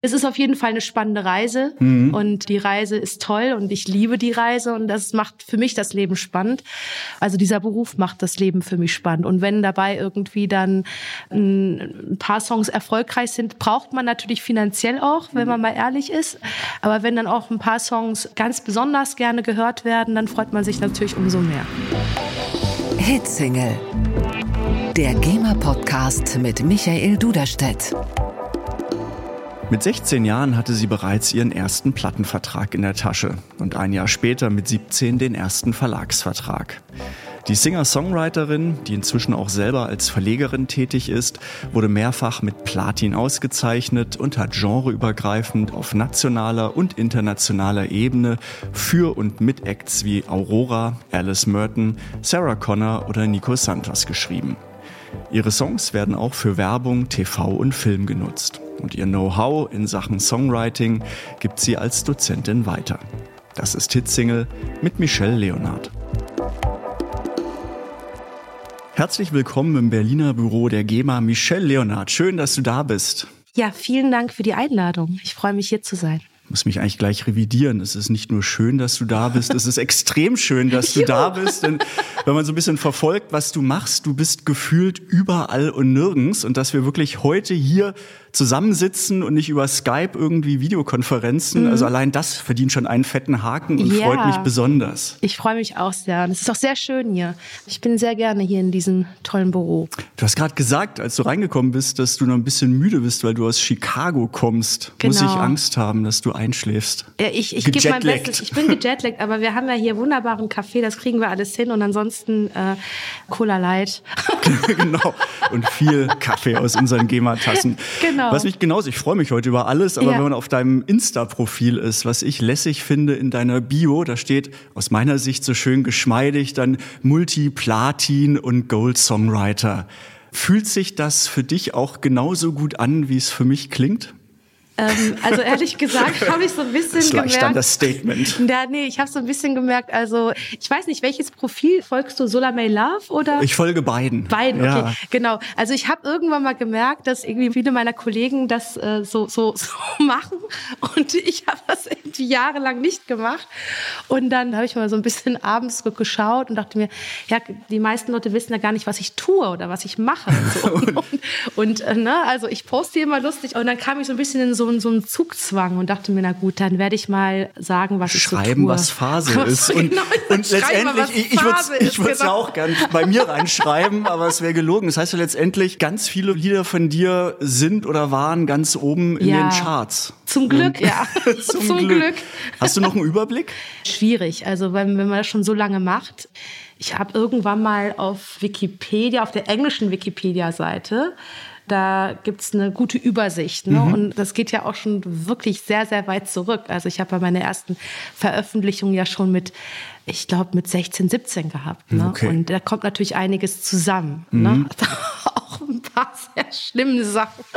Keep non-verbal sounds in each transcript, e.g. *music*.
Es ist auf jeden Fall eine spannende Reise mhm. und die Reise ist toll und ich liebe die Reise und das macht für mich das Leben spannend. Also dieser Beruf macht das Leben für mich spannend und wenn dabei irgendwie dann ein paar Songs erfolgreich sind, braucht man natürlich finanziell auch, wenn man mal ehrlich ist. Aber wenn dann auch ein paar Songs ganz besonders gerne gehört werden, dann freut man sich natürlich umso mehr. Hitsingle. Der GEMA Podcast mit Michael Duderstedt. Mit 16 Jahren hatte sie bereits ihren ersten Plattenvertrag in der Tasche und ein Jahr später mit 17 den ersten Verlagsvertrag. Die Singer-Songwriterin, die inzwischen auch selber als Verlegerin tätig ist, wurde mehrfach mit Platin ausgezeichnet und hat genreübergreifend auf nationaler und internationaler Ebene für und mit Acts wie Aurora, Alice Merton, Sarah Connor oder Nico Santos geschrieben. Ihre Songs werden auch für Werbung, TV und Film genutzt und ihr Know-how in Sachen Songwriting gibt sie als Dozentin weiter. Das ist Hitsingle mit Michelle Leonard. Herzlich willkommen im Berliner Büro der GEMA, Michelle Leonard. Schön, dass du da bist. Ja, vielen Dank für die Einladung. Ich freue mich hier zu sein muss mich eigentlich gleich revidieren. Es ist nicht nur schön, dass du da bist, es ist extrem schön, dass du *laughs* da bist. Denn wenn man so ein bisschen verfolgt, was du machst, du bist gefühlt überall und nirgends. Und dass wir wirklich heute hier zusammensitzen und nicht über Skype irgendwie Videokonferenzen. Mhm. Also allein das verdient schon einen fetten Haken und ja. freut mich besonders. Ich freue mich auch sehr. Und es ist auch sehr schön hier. Ich bin sehr gerne hier in diesem tollen Büro. Du hast gerade gesagt, als du reingekommen bist, dass du noch ein bisschen müde bist, weil du aus Chicago kommst. Genau. Muss ich Angst haben, dass du einschläfst? Ja, ich ich gebe mein Bestes. Ich bin gejetlaggt, aber wir haben ja hier wunderbaren Kaffee, das kriegen wir alles hin. Und ansonsten äh, Cola Light. *laughs* genau. Und viel Kaffee aus unseren GEMA-Tassen. *laughs* Genau. Genau. Was mich genauso, ich freue mich heute über alles, aber ja. wenn man auf deinem Insta-Profil ist, was ich lässig finde in deiner Bio, da steht aus meiner Sicht so schön geschmeidig dann Multi-Platin und Gold-Songwriter. Fühlt sich das für dich auch genauso gut an, wie es für mich klingt? Ähm, also ehrlich gesagt *laughs* habe ich so ein bisschen das gemerkt. Dann das Statement. *laughs* Ja, nee, ich habe so ein bisschen gemerkt. Also ich weiß nicht, welches Profil folgst du? Solamay Love oder? Ich folge beiden. Beiden, okay, ja. genau. Also ich habe irgendwann mal gemerkt, dass irgendwie viele meiner Kollegen das äh, so, so *laughs* so machen und ich habe das irgendwie jahrelang nicht gemacht. Und dann habe ich mal so ein bisschen abends geschaut und dachte mir, ja, die meisten Leute wissen ja gar nicht, was ich tue oder was ich mache. Und, so. und, und äh, ne, also ich poste immer lustig und dann kam ich so ein bisschen in so so, so einen Zugzwang und dachte mir, na gut, dann werde ich mal sagen, was Schreiben, ich so tue. was Phase *laughs* ist. Und, genau, und letztendlich, ich, ich würde es genau. ja auch gern bei mir reinschreiben, aber es wäre gelogen. Das heißt ja letztendlich, ganz viele Lieder von dir sind oder waren ganz oben in ja. den Charts. Zum Glück, ja. *laughs* Zum, Zum Glück. Glück. Hast du noch einen Überblick? Schwierig. Also, wenn, wenn man das schon so lange macht. Ich habe irgendwann mal auf Wikipedia, auf der englischen Wikipedia-Seite, da gibt's eine gute Übersicht. Ne? Mhm. Und das geht ja auch schon wirklich sehr, sehr weit zurück. Also ich habe bei meiner ersten Veröffentlichung ja schon mit, ich glaube, mit 16, 17 gehabt. Ne? Okay. Und da kommt natürlich einiges zusammen. Ne? Mhm. Ne? *laughs* auch ein paar sehr schlimme Sachen. *laughs*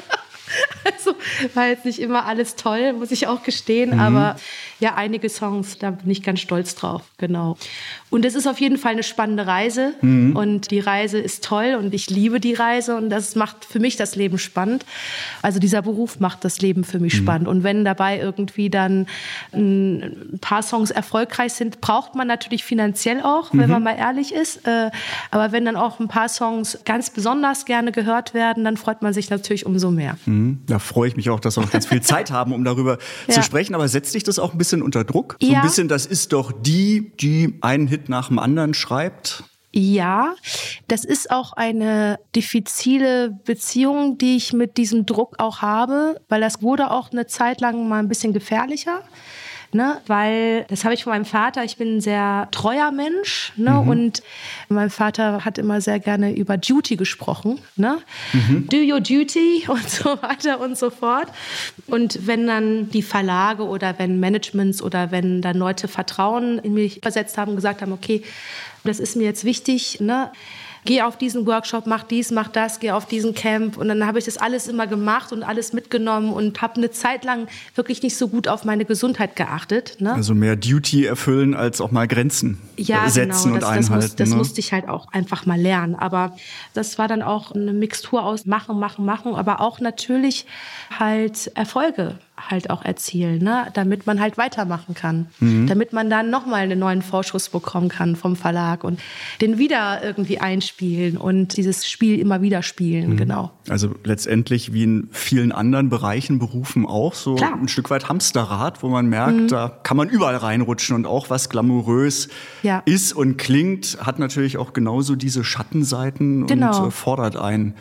Also war jetzt nicht immer alles toll, muss ich auch gestehen, mhm. aber ja, einige Songs, da bin ich ganz stolz drauf, genau. Und es ist auf jeden Fall eine spannende Reise mhm. und die Reise ist toll und ich liebe die Reise und das macht für mich das Leben spannend. Also dieser Beruf macht das Leben für mich mhm. spannend und wenn dabei irgendwie dann ein paar Songs erfolgreich sind, braucht man natürlich finanziell auch, wenn mhm. man mal ehrlich ist. Äh, aber wenn dann auch ein paar Songs ganz besonders gerne gehört werden, dann freut man sich natürlich umso mehr. Mhm. Da freue ich mich auch, dass wir noch ganz viel *laughs* Zeit haben, um darüber ja. zu sprechen. Aber setzt dich das auch ein bisschen bisschen unter Druck? So ein bisschen, das ist doch die, die einen Hit nach dem anderen schreibt? Ja, das ist auch eine diffizile Beziehung, die ich mit diesem Druck auch habe, weil das wurde auch eine Zeit lang mal ein bisschen gefährlicher ne? weil das habe ich von meinem Vater, ich bin ein sehr treuer Mensch ne? Mhm. und mein Vater hat immer sehr gerne über Duty gesprochen. Ne? Mhm. Do your duty *laughs* und so weiter und so fort. Und wenn dann die Verlage oder wenn Managements oder wenn dann Leute Vertrauen in mich versetzt haben, gesagt haben, okay, das ist mir jetzt wichtig, ne? Geh auf diesen Workshop, mach dies, mach das, geh auf diesen Camp. Und dann habe ich das alles immer gemacht und alles mitgenommen und habe eine Zeit lang wirklich nicht so gut auf meine Gesundheit geachtet. Ne? Also mehr Duty erfüllen als auch mal Grenzen ja, setzen genau. das, und einhalten. Das, muss, das ne? musste ich halt auch einfach mal lernen. Aber das war dann auch eine Mixtur aus machen, machen, machen, aber auch natürlich halt Erfolge halt auch erzielen, ne? damit man halt weitermachen kann, mhm. damit man dann nochmal einen neuen Vorschuss bekommen kann vom Verlag und den wieder irgendwie einspielen und dieses Spiel immer wieder spielen, mhm. genau. Also letztendlich wie in vielen anderen Bereichen, Berufen auch, so Klar. ein Stück weit Hamsterrad, wo man merkt, mhm. da kann man überall reinrutschen und auch was glamourös ja. ist und klingt, hat natürlich auch genauso diese Schattenseiten genau. und äh, fordert einen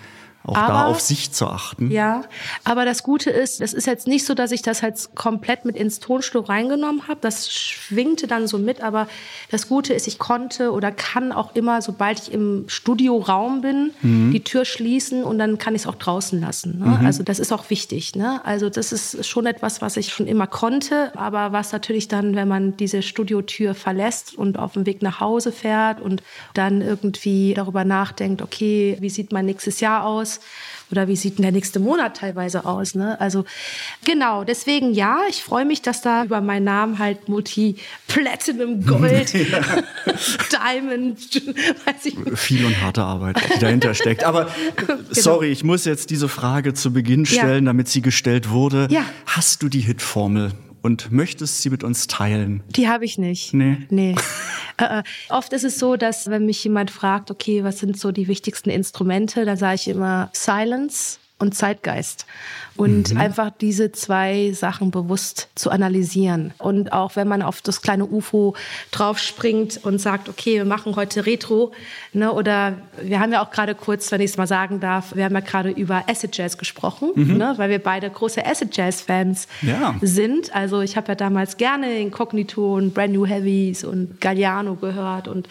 auch aber, da auf sich zu achten. Ja, aber das Gute ist, es ist jetzt nicht so, dass ich das halt komplett mit ins Tonstuhl reingenommen habe. Das schwingte dann so mit, aber das Gute ist, ich konnte oder kann auch immer, sobald ich im Studioraum bin, mhm. die Tür schließen und dann kann ich es auch draußen lassen. Ne? Mhm. Also das ist auch wichtig. Ne? Also das ist schon etwas, was ich schon immer konnte, aber was natürlich dann, wenn man diese Studiotür verlässt und auf dem Weg nach Hause fährt und dann irgendwie darüber nachdenkt, okay, wie sieht mein nächstes Jahr aus? Aus? Oder wie sieht denn der nächste Monat teilweise aus? Ne? Also genau, deswegen ja, ich freue mich, dass da über meinen Namen halt Multi Platinum *laughs* Gold, Diamond, weiß ich nicht. Viel und harte Arbeit, die dahinter steckt. Aber *laughs* genau. sorry, ich muss jetzt diese Frage zu Beginn stellen, ja. damit sie gestellt wurde. Ja. Hast du die Hitformel? Und möchtest sie mit uns teilen? Die habe ich nicht. Nee. Nee. *laughs* äh, oft ist es so, dass wenn mich jemand fragt, okay, was sind so die wichtigsten Instrumente, dann sage ich immer Silence und Zeitgeist und mhm. einfach diese zwei Sachen bewusst zu analysieren. Und auch wenn man auf das kleine UFO draufspringt und sagt, okay, wir machen heute Retro, ne, oder wir haben ja auch gerade kurz, wenn ich es mal sagen darf, wir haben ja gerade über Acid Jazz gesprochen, mhm. ne, weil wir beide große Acid Jazz Fans ja. sind. Also ich habe ja damals gerne Incognito und Brand New Heavies und Galliano gehört und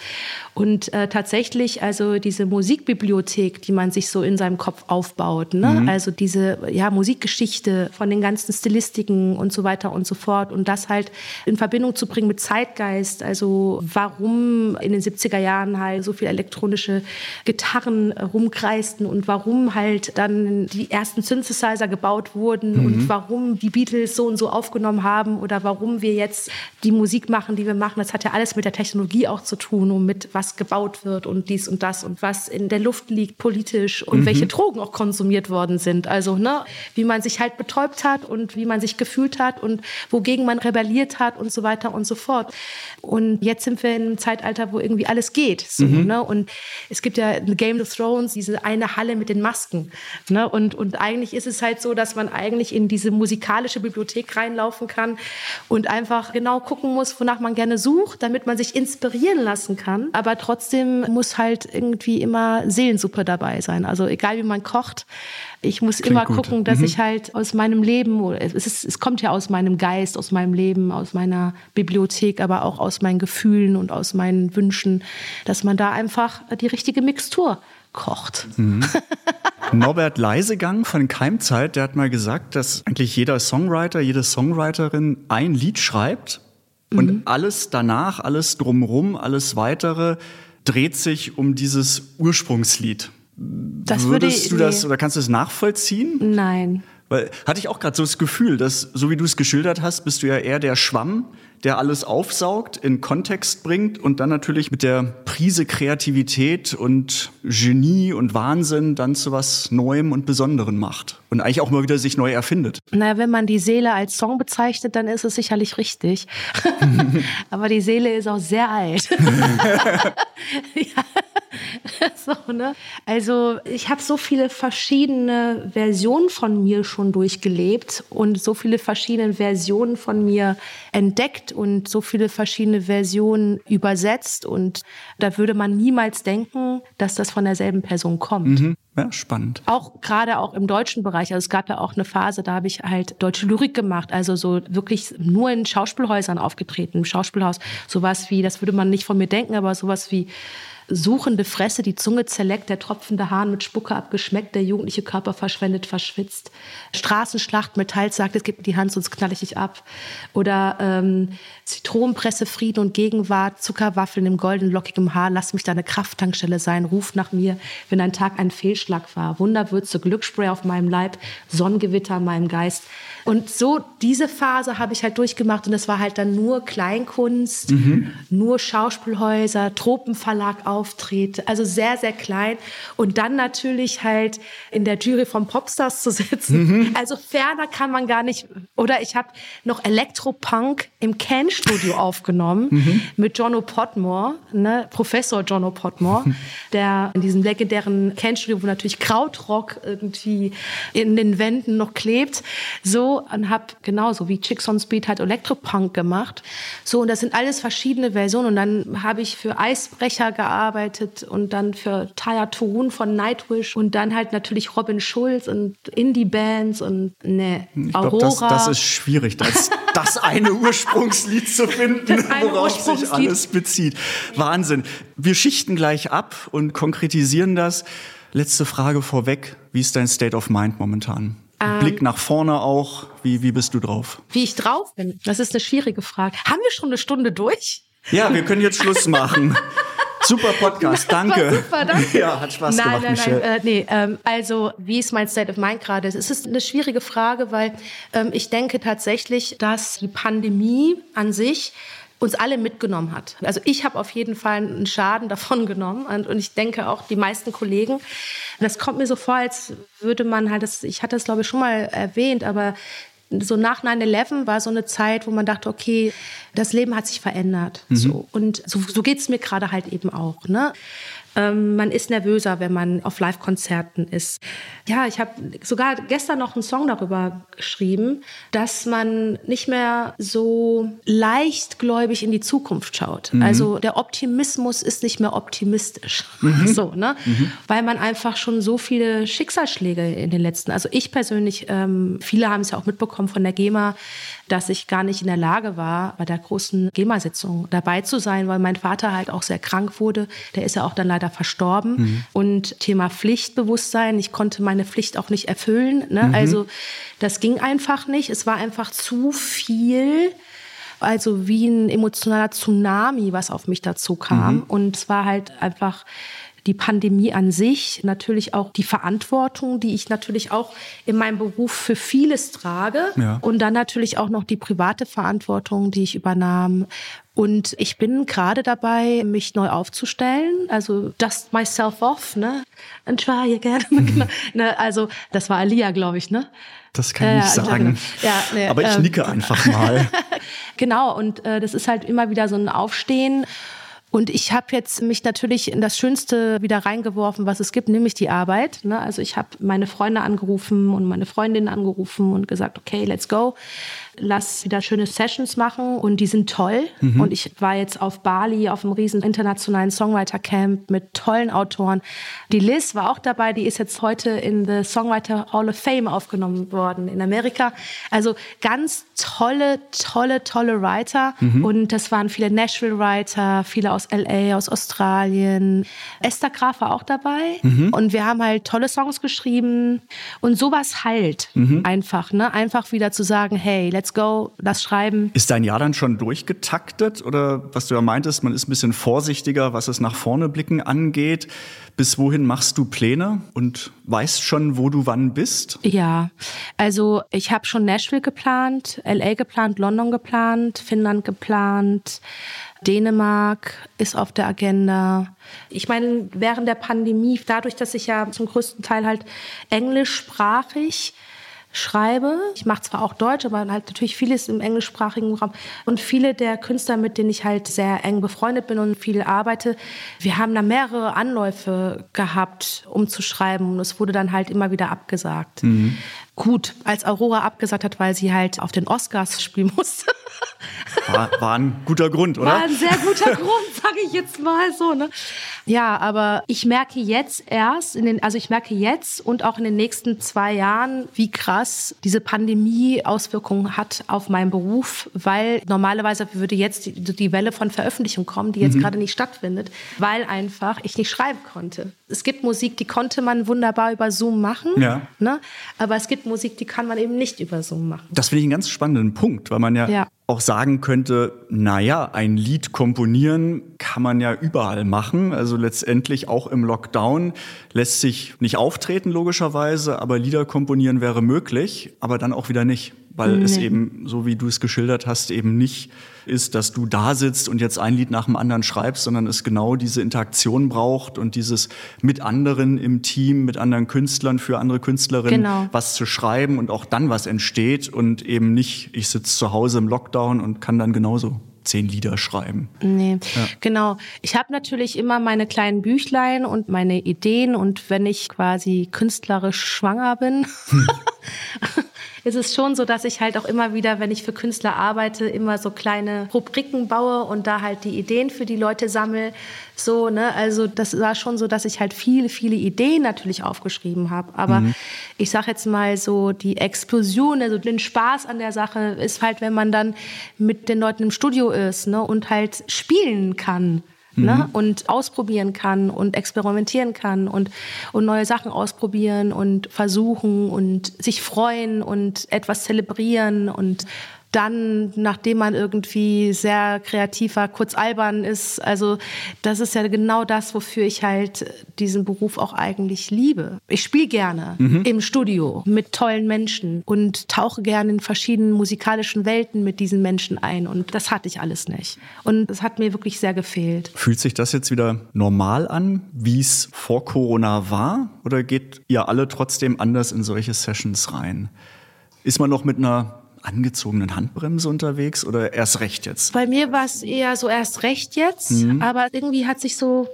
und äh, tatsächlich also diese Musikbibliothek, die man sich so in seinem Kopf aufbaut, ne? Mhm. Also diese ja Musik Musikgeschichte, von den ganzen Stilistiken und so weiter und so fort. Und das halt in Verbindung zu bringen mit Zeitgeist. Also warum in den 70er Jahren halt so viele elektronische Gitarren rumkreisten und warum halt dann die ersten Synthesizer gebaut wurden mhm. und warum die Beatles so und so aufgenommen haben oder warum wir jetzt die Musik machen, die wir machen. Das hat ja alles mit der Technologie auch zu tun und mit was gebaut wird und dies und das und was in der Luft liegt politisch und mhm. welche Drogen auch konsumiert worden sind. Also, ne, wie man sich halt betäubt hat und wie man sich gefühlt hat und wogegen man rebelliert hat und so weiter und so fort. Und jetzt sind wir in einem Zeitalter, wo irgendwie alles geht. So, mhm. ne? Und es gibt ja in Game of Thrones diese eine Halle mit den Masken. Ne? Und, und eigentlich ist es halt so, dass man eigentlich in diese musikalische Bibliothek reinlaufen kann und einfach genau gucken muss, wonach man gerne sucht, damit man sich inspirieren lassen kann. Aber trotzdem muss halt irgendwie immer Seelensuppe dabei sein. Also egal wie man kocht, ich muss Klingt immer gucken, dass mhm. ich halt aus meinem Leben, es, ist, es kommt ja aus meinem Geist, aus meinem Leben, aus meiner Bibliothek, aber auch aus meinen Gefühlen und aus meinen Wünschen, dass man da einfach die richtige Mixtur kocht. Mhm. *laughs* Norbert Leisegang von Keimzeit, der hat mal gesagt, dass eigentlich jeder Songwriter, jede Songwriterin ein Lied schreibt und mhm. alles danach, alles drumrum, alles weitere dreht sich um dieses Ursprungslied. Das Würdest würde, du das nee. oder kannst du das nachvollziehen? Nein. Weil hatte ich auch gerade so das Gefühl, dass so wie du es geschildert hast, bist du ja eher der Schwamm, der alles aufsaugt, in Kontext bringt und dann natürlich mit der Prise Kreativität und Genie und Wahnsinn dann zu was Neuem und Besonderem macht und eigentlich auch mal wieder sich neu erfindet. Naja, wenn man die Seele als Song bezeichnet, dann ist es sicherlich richtig. *laughs* Aber die Seele ist auch sehr alt. *laughs* ja. *laughs* so, ne? Also ich habe so viele verschiedene Versionen von mir schon durchgelebt und so viele verschiedene Versionen von mir entdeckt und so viele verschiedene Versionen übersetzt. Und da würde man niemals denken, dass das von derselben Person kommt. Mhm. Ja, spannend. Auch gerade auch im deutschen Bereich. Also es gab ja auch eine Phase, da habe ich halt deutsche Lyrik gemacht, also so wirklich nur in Schauspielhäusern aufgetreten, im Schauspielhaus. Sowas wie, das würde man nicht von mir denken, aber sowas wie suchende Fresse, die Zunge zerleckt, der tropfende Hahn mit Spucke abgeschmeckt, der jugendliche Körper verschwendet, verschwitzt. Straßenschlacht, Metall sagt, es gibt die Hand, sonst knall ich dich ab. Oder ähm, Zitronenpresse, Frieden und Gegenwart, Zuckerwaffeln im golden lockigen Haar, lass mich deine Krafttankstelle sein, ruf nach mir, wenn ein Tag ein Fehlschlag war. Wunderwürze, Glücksspray auf meinem Leib, Sonnengewitter in meinem Geist. Und so diese Phase habe ich halt durchgemacht und das war halt dann nur Kleinkunst, mhm. nur Schauspielhäuser, Tropenverlag auftritt, also sehr, sehr klein. Und dann natürlich halt in der Jury von Popstars zu sitzen. Mhm. Also ferner kann man gar nicht Oder ich habe noch Elektropunk im Can-Studio aufgenommen Mhm. mit Jono Podmore, ne, Professor Jono Podmore, der in diesem legendären Can-Studio, wo natürlich Krautrock irgendwie in den Wänden noch klebt, so und habe genauso wie Chicks on Speed halt Elektropunk gemacht. So und das sind alles verschiedene Versionen und dann habe ich für Eisbrecher gearbeitet und dann für Taya Torun von Nightwish und dann halt natürlich Robin Schulz und Indie-Bands und ne, Ich Aurora. glaube, das, das ist schwierig, das, das eine Ursprungslied zu finden, worauf sich alles bezieht. Wahnsinn. Wir schichten gleich ab und konkretisieren das. Letzte Frage vorweg. Wie ist dein State of Mind momentan? Ähm. Blick nach vorne auch. Wie, wie bist du drauf? Wie ich drauf bin, das ist eine schwierige Frage. Haben wir schon eine Stunde durch? Ja, wir können jetzt Schluss machen. *laughs* Super Podcast, *laughs* danke. Super, danke. Ja, hat Spaß nein, gemacht, nein, Michelle. nein, äh, nee, ähm, also wie ist mein State of Mind gerade? Es ist eine schwierige Frage, weil ähm, ich denke tatsächlich, dass die Pandemie an sich uns alle mitgenommen hat. Also ich habe auf jeden Fall einen Schaden davon *laughs* genommen und, und ich denke auch die meisten Kollegen. Das kommt mir so vor, als würde man halt, das, ich hatte das glaube ich schon mal erwähnt, aber so nach 9-11 war so eine Zeit, wo man dachte, okay, das Leben hat sich verändert. So. Und so, so geht es mir gerade halt eben auch. Ne? Ähm, man ist nervöser, wenn man auf Live-Konzerten ist. Ja, ich habe sogar gestern noch einen Song darüber geschrieben, dass man nicht mehr so leichtgläubig in die Zukunft schaut. Also der Optimismus ist nicht mehr optimistisch. *laughs* So, ne? Weil man einfach schon so viele Schicksalsschläge in den letzten, also ich persönlich, ähm, viele haben es ja auch mitbekommen von der GEMA, dass ich gar nicht in der Lage war, bei der großen GEMA-Sitzung dabei zu sein, weil mein Vater halt auch sehr krank wurde. Der ist ja auch dann leider verstorben. Und Thema Pflichtbewusstsein, ich konnte meine Pflicht auch nicht erfüllen. Ne? Also das ging einfach nicht. Es war einfach zu viel. Also wie ein emotionaler Tsunami, was auf mich dazu kam. Und es war halt einfach die Pandemie an sich, natürlich auch die Verantwortung, die ich natürlich auch in meinem Beruf für vieles trage. Ja. Und dann natürlich auch noch die private Verantwortung, die ich übernahm. Und ich bin gerade dabei, mich neu aufzustellen. Also dust myself off, ne? And try again. *laughs* Genau. *laughs* ne, also das war Alia, glaube ich, ne? Das kann ich nicht ja, sagen. Ja, nee, Aber ich ähm, nicke einfach mal. *laughs* Genau, und äh, das ist halt immer wieder so ein Aufstehen. Und ich habe jetzt mich natürlich in das Schönste wieder reingeworfen, was es gibt, nämlich die Arbeit. Ne? Also ich habe meine Freunde angerufen und meine Freundinnen angerufen und gesagt, okay, let's go. Lass wieder schöne Sessions machen und die sind toll. Und ich war jetzt auf Bali auf einem riesen internationalen Songwriter-Camp mit tollen Autoren. Die Liz war auch dabei, die ist jetzt heute in the Songwriter Hall of Fame aufgenommen worden in Amerika. Also ganz tolle, tolle, tolle Writer. Und das waren viele Nashville-Writer, viele aus LA, aus Australien. Esther Graf war auch dabei. Und wir haben halt tolle Songs geschrieben. Und sowas halt einfach, ne? Einfach wieder zu sagen, hey, let's go, lass schreiben. Ist dein Jahr dann schon durchgetaktet oder was du ja meintest, man ist ein bisschen vorsichtiger, was es nach vorne blicken angeht? Bis wohin machst du Pläne und weißt schon, wo du wann bist? Ja, also ich habe schon Nashville geplant, LA geplant, London geplant, Finnland geplant, Dänemark ist auf der Agenda. Ich meine, während der Pandemie, dadurch, dass ich ja zum größten Teil halt englischsprachig schreibe. Ich mache zwar auch Deutsch, aber halt natürlich vieles im englischsprachigen Raum. Und viele der Künstler, mit denen ich halt sehr eng befreundet bin und viel arbeite, wir haben da mehrere Anläufe gehabt, um zu schreiben. Und es wurde dann halt immer wieder abgesagt. Gut, als Aurora abgesagt hat, weil sie halt auf den Oscars spielen musste. War, war ein guter Grund, oder? War ein sehr guter Grund, *laughs* sage ich jetzt mal so. Ne? Ja, aber ich merke jetzt erst, in den, also ich merke jetzt und auch in den nächsten zwei Jahren, wie krass diese Pandemie Auswirkungen hat auf meinen Beruf, weil normalerweise würde jetzt die, die Welle von Veröffentlichung kommen, die jetzt Mhm. gerade nicht stattfindet, weil einfach ich nicht schreiben konnte. Es gibt Musik, die konnte man wunderbar über Zoom machen, Ja. ne? aber es gibt Musik, die kann man eben nicht über Zoom machen. Das finde ich einen ganz spannenden Punkt, weil man ja, Ja. auch sagen könnte, naja, ein Lied komponieren kann man ja überall machen. Also letztendlich auch im Lockdown lässt sich nicht auftreten, logischerweise, aber Lieder komponieren wäre möglich, aber dann auch wieder nicht. Weil nee. es eben, so wie du es geschildert hast, eben nicht ist, dass du da sitzt und jetzt ein Lied nach dem anderen schreibst, sondern es genau diese Interaktion braucht und dieses mit anderen im Team, mit anderen Künstlern, für andere Künstlerinnen genau. was zu schreiben und auch dann was entsteht und eben nicht, ich sitze zu Hause im Lockdown und kann dann genauso zehn Lieder schreiben. Nee, ja. genau. Ich habe natürlich immer meine kleinen Büchlein und meine Ideen und wenn ich quasi künstlerisch schwanger bin, hm. *laughs* ist es schon so, dass ich halt auch immer wieder, wenn ich für Künstler arbeite, immer so kleine Rubriken baue und da halt die Ideen für die Leute sammle. So, ne? Also das war schon so, dass ich halt viele, viele Ideen natürlich aufgeschrieben habe. Aber mhm. ich sag jetzt mal so, die Explosion, also den Spaß an der Sache ist halt, wenn man dann mit den Leuten im Studio ist ne? und halt spielen kann. Ne? Mhm. und ausprobieren kann und experimentieren kann und, und neue Sachen ausprobieren und versuchen und sich freuen und etwas zelebrieren und dann, nachdem man irgendwie sehr kreativ war, kurz albern ist. Also das ist ja genau das, wofür ich halt diesen Beruf auch eigentlich liebe. Ich spiele gerne mhm. im Studio mit tollen Menschen und tauche gerne in verschiedenen musikalischen Welten mit diesen Menschen ein. Und das hatte ich alles nicht. Und es hat mir wirklich sehr gefehlt. Fühlt sich das jetzt wieder normal an, wie es vor Corona war? Oder geht ihr alle trotzdem anders in solche Sessions rein? Ist man noch mit einer angezogenen Handbremse unterwegs oder erst recht jetzt? Bei mir war es eher so erst recht jetzt, mhm. aber irgendwie hat sich so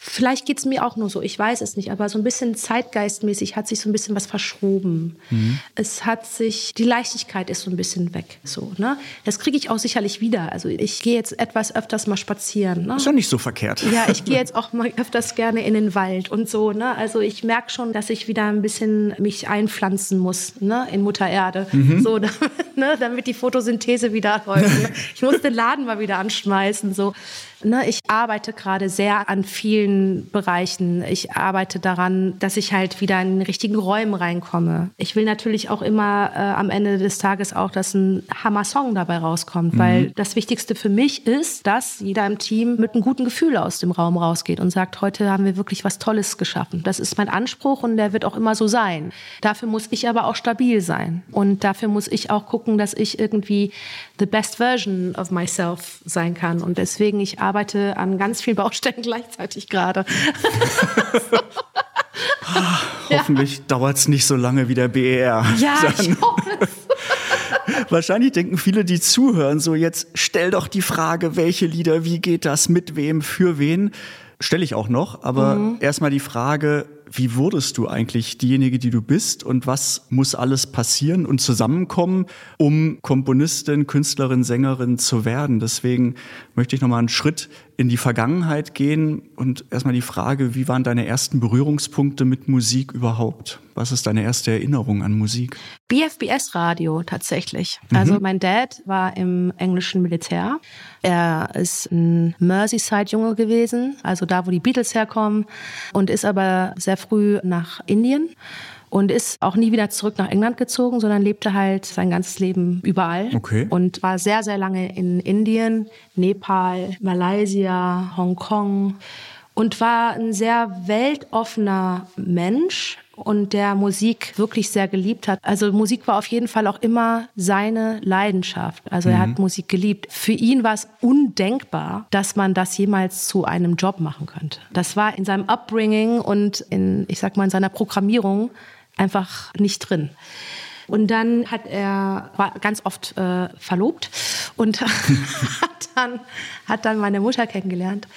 Vielleicht geht es mir auch nur so, ich weiß es nicht, aber so ein bisschen zeitgeistmäßig hat sich so ein bisschen was verschoben. Mhm. Es hat sich, die Leichtigkeit ist so ein bisschen weg. So, ne? Das kriege ich auch sicherlich wieder. Also ich gehe jetzt etwas öfters mal spazieren. Ne? Ist ja nicht so verkehrt. Ja, ich gehe jetzt auch mal öfters gerne in den Wald und so. Ne? Also ich merke schon, dass ich wieder ein bisschen mich einpflanzen muss ne? in Mutter Erde. Mhm. So, damit, *laughs* ne? damit die Photosynthese wieder läuft. Ne? Ich muss den Laden mal wieder anschmeißen. So. Ne, ich arbeite gerade sehr an vielen Bereichen. Ich arbeite daran, dass ich halt wieder in den richtigen Räumen reinkomme. Ich will natürlich auch immer äh, am Ende des Tages auch, dass ein Hammer-Song dabei rauskommt, mhm. weil das Wichtigste für mich ist, dass jeder im Team mit einem guten Gefühl aus dem Raum rausgeht und sagt, heute haben wir wirklich was Tolles geschaffen. Das ist mein Anspruch und der wird auch immer so sein. Dafür muss ich aber auch stabil sein und dafür muss ich auch gucken, dass ich irgendwie the best version of myself sein kann und deswegen ich arbeite an ganz vielen *laughs* Baustellen gleichzeitig gerade. ah, hoffentlich ja. dauert es nicht so lange wie der BER. Ja, Dann. ich hoffe es. *laughs* Wahrscheinlich denken viele, die zuhören, so jetzt stell doch die Frage, welche Lieder, wie geht das, mit wem, für wen. Stelle ich auch noch, aber mhm. erstmal die Frage, wie wurdest du eigentlich diejenige, die du bist und was muss alles passieren und zusammenkommen, um Komponistin, Künstlerin, Sängerin zu werden? Deswegen möchte ich nochmal einen Schritt in die Vergangenheit gehen und erstmal die Frage, wie waren deine ersten Berührungspunkte mit Musik überhaupt? Was ist deine erste Erinnerung an Musik? BFBS Radio tatsächlich. Mhm. Also mein Dad war im englischen Militär. Er ist ein Merseyside-Junge gewesen, also da, wo die Beatles herkommen und ist aber sehr früh nach Indien und ist auch nie wieder zurück nach England gezogen, sondern lebte halt sein ganzes Leben überall okay. und war sehr, sehr lange in Indien, Nepal, Malaysia, Hongkong und war ein sehr weltoffener Mensch und der Musik wirklich sehr geliebt hat. Also Musik war auf jeden Fall auch immer seine Leidenschaft. Also mhm. er hat mhm. Musik geliebt. Für ihn war es undenkbar, dass man das jemals zu einem Job machen könnte. Das war in seinem Upbringing und in, ich sag mal, in seiner Programmierung einfach nicht drin. Und dann hat er, war ganz oft äh, verlobt und *laughs* hat, dann, hat dann meine Mutter kennengelernt.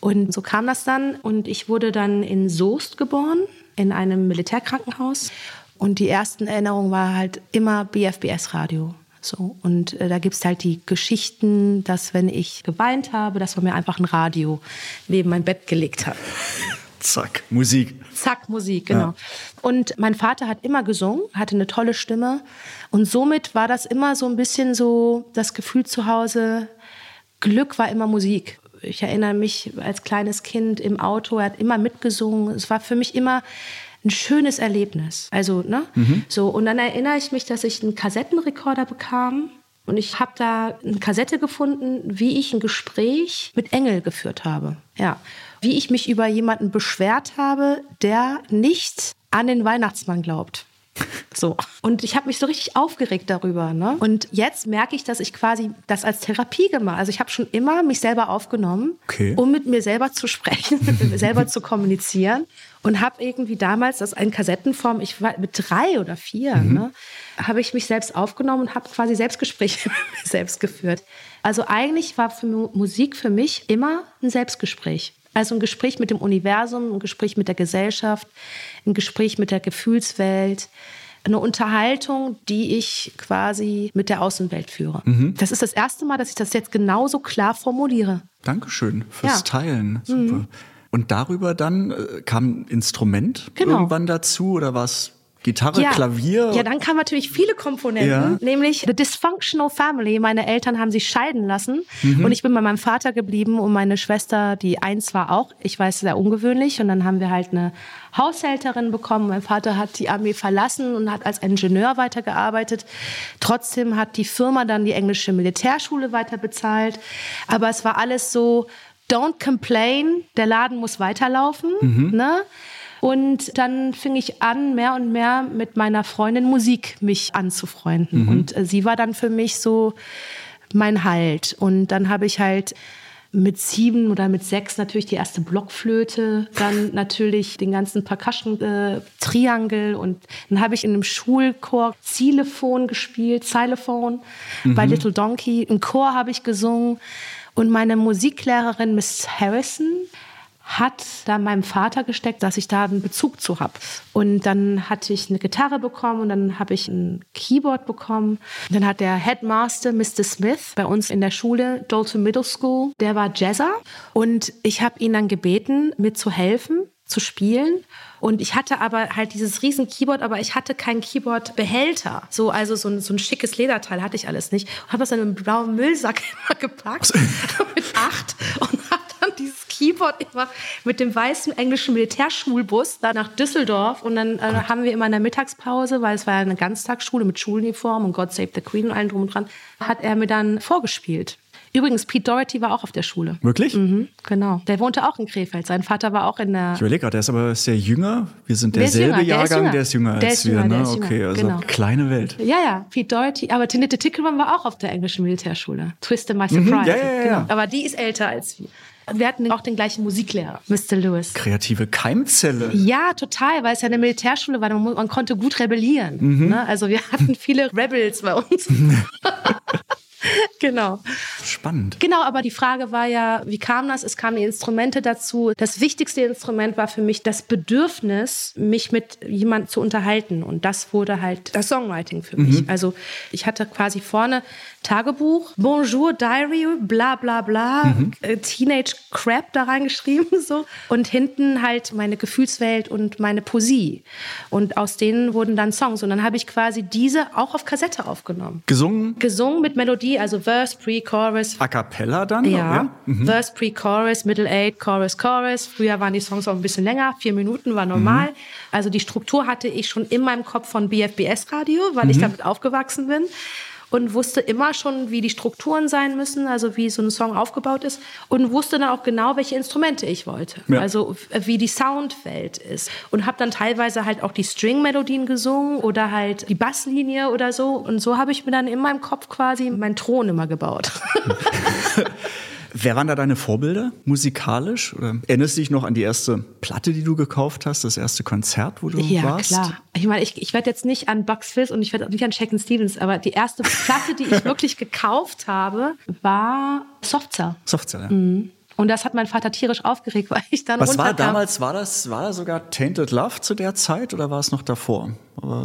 Und so kam das dann. Und ich wurde dann in Soest geboren, in einem Militärkrankenhaus. Und die ersten Erinnerungen war halt immer BFBS-Radio. So, und äh, da gibt es halt die Geschichten, dass wenn ich geweint habe, dass man mir einfach ein Radio neben mein Bett gelegt hat. Zack, Musik. Zack, Musik, genau. Ja. Und mein Vater hat immer gesungen, hatte eine tolle Stimme. Und somit war das immer so ein bisschen so das Gefühl zu Hause, Glück war immer Musik. Ich erinnere mich als kleines Kind im Auto, er hat immer mitgesungen. Es war für mich immer ein schönes Erlebnis. Also, ne? Mhm. So, und dann erinnere ich mich, dass ich einen Kassettenrekorder bekam und ich habe da eine Kassette gefunden, wie ich ein Gespräch mit Engel geführt habe. Ja. Wie ich mich über jemanden beschwert habe, der nicht an den Weihnachtsmann glaubt. So. Und ich habe mich so richtig aufgeregt darüber. Ne? Und jetzt merke ich, dass ich quasi das als Therapie gemacht Also ich habe schon immer mich selber aufgenommen, okay. um mit mir selber zu sprechen, *laughs* mit mir selber zu kommunizieren. Und habe irgendwie damals das in Kassettenform, ich war mit drei oder vier, mhm. ne, habe ich mich selbst aufgenommen und habe quasi Selbstgespräche *laughs* mit mir selbst geführt. Also eigentlich war für Musik für mich immer ein Selbstgespräch. Also ein Gespräch mit dem Universum, ein Gespräch mit der Gesellschaft, ein Gespräch mit der Gefühlswelt, eine Unterhaltung, die ich quasi mit der Außenwelt führe. Mhm. Das ist das erste Mal, dass ich das jetzt genauso klar formuliere. Dankeschön fürs ja. Teilen. Super. Mhm. Und darüber dann äh, kam ein Instrument genau. irgendwann dazu oder was? Gitarre, ja. Klavier. Ja, dann kamen natürlich viele Komponenten, ja. nämlich The Dysfunctional Family. Meine Eltern haben sich scheiden lassen mhm. und ich bin bei meinem Vater geblieben und meine Schwester, die eins war auch, ich weiß, sehr ungewöhnlich. Und dann haben wir halt eine Haushälterin bekommen. Mein Vater hat die Armee verlassen und hat als Ingenieur weitergearbeitet. Trotzdem hat die Firma dann die englische Militärschule weiter bezahlt. Aber es war alles so, don't complain, der Laden muss weiterlaufen. Mhm. Ne? Und dann fing ich an, mehr und mehr mit meiner Freundin Musik mich anzufreunden. Mhm. Und äh, sie war dann für mich so mein Halt. Und dann habe ich halt mit sieben oder mit sechs natürlich die erste Blockflöte, dann natürlich den ganzen Percussion äh, und dann habe ich in einem Schulchor Xylophon gespielt, Xylophon mhm. bei Little Donkey. Im Chor habe ich gesungen und meine Musiklehrerin Miss Harrison hat da meinem Vater gesteckt, dass ich da einen Bezug zu habe. Und dann hatte ich eine Gitarre bekommen und dann habe ich ein Keyboard bekommen. Und dann hat der Headmaster, Mr. Smith, bei uns in der Schule, Dalton Middle School, der war Jazzer. Und ich habe ihn dann gebeten, mir zu helfen, zu spielen. Und ich hatte aber halt dieses riesen Keyboard, aber ich hatte keinen Keyboard-Behälter. So, also so ein, so ein schickes Lederteil hatte ich alles nicht. Habe das in einen blauen Müllsack *laughs* gepackt *laughs* mit acht und Keyboard immer mit dem weißen englischen Militärschulbus da nach Düsseldorf. Und dann äh, haben wir immer in der Mittagspause, weil es war ja eine Ganztagsschule mit Schuluniform und God Save the Queen und allem drum und dran, hat er mir dann vorgespielt. Übrigens, Pete Doherty war auch auf der Schule. Wirklich? Mhm, genau. Der wohnte auch in Krefeld. Sein Vater war auch in der. Ich überlege gerade, der ist aber sehr jünger. Wir sind derselbe der Jahrgang, der ist jünger der als wir. Ne? Okay, also genau. kleine Welt. Ja, ja, Pete Doherty. Aber Tinette Tickelmann war auch auf der englischen Militärschule. Twist My Surprise. Mhm, ja, ja, ja. Genau. Aber die ist älter als wir. Wir hatten auch den gleichen Musiklehrer, Mr. Lewis. Kreative Keimzelle. Ja, total, weil es ja eine Militärschule war. Man, man konnte gut rebellieren. Mhm. Ne? Also wir *laughs* hatten viele Rebels bei uns. *laughs* *laughs* genau. Spannend. Genau, aber die Frage war ja, wie kam das? Es kamen die Instrumente dazu. Das wichtigste Instrument war für mich das Bedürfnis, mich mit jemandem zu unterhalten. Und das wurde halt das Songwriting für mich. Mhm. Also ich hatte quasi vorne Tagebuch, Bonjour Diary, bla bla bla, mhm. Äh, Teenage Crap da reingeschrieben *laughs* so und hinten halt meine Gefühlswelt und meine Poesie und aus denen wurden dann Songs und dann habe ich quasi diese auch auf Kassette aufgenommen. Gesungen? Gesungen mit Melodie, also Verse, Pre-Chorus. A cappella dann? Ja, ja? Mhm. Verse, Pre-Chorus, Middle Eight, Chorus, Chorus. Früher waren die Songs auch ein bisschen länger, vier Minuten war normal. Mhm. Also die Struktur hatte ich schon in meinem Kopf von BFBS Radio, weil ich mhm. damit aufgewachsen bin und wusste immer schon, wie die Strukturen sein müssen, also wie so ein Song aufgebaut ist und wusste dann auch genau, welche Instrumente ich wollte. Ja. Also wie die Soundwelt ist und habe dann teilweise halt auch die String-Melodien gesungen oder halt die Basslinie oder so und so habe ich mir dann in meinem Kopf quasi meinen Thron immer gebaut. *laughs* *laughs* Wer waren da deine Vorbilder musikalisch? Oder erinnerst du dich noch an die erste Platte, die du gekauft hast, das erste Konzert, wo du ja, warst? Ja, klar. Ich meine, ich, ich werde jetzt nicht an Bugs Fizz und ich werde auch nicht an Shaken Stevens, aber die erste Platte, die ich *laughs* wirklich gekauft habe, war Softcell. Softcell, ja. Mhm. Und das hat mein Vater tierisch aufgeregt, *laughs* weil ich dann Was war damals, war das, war das sogar Tainted Love zu der Zeit oder war es noch davor?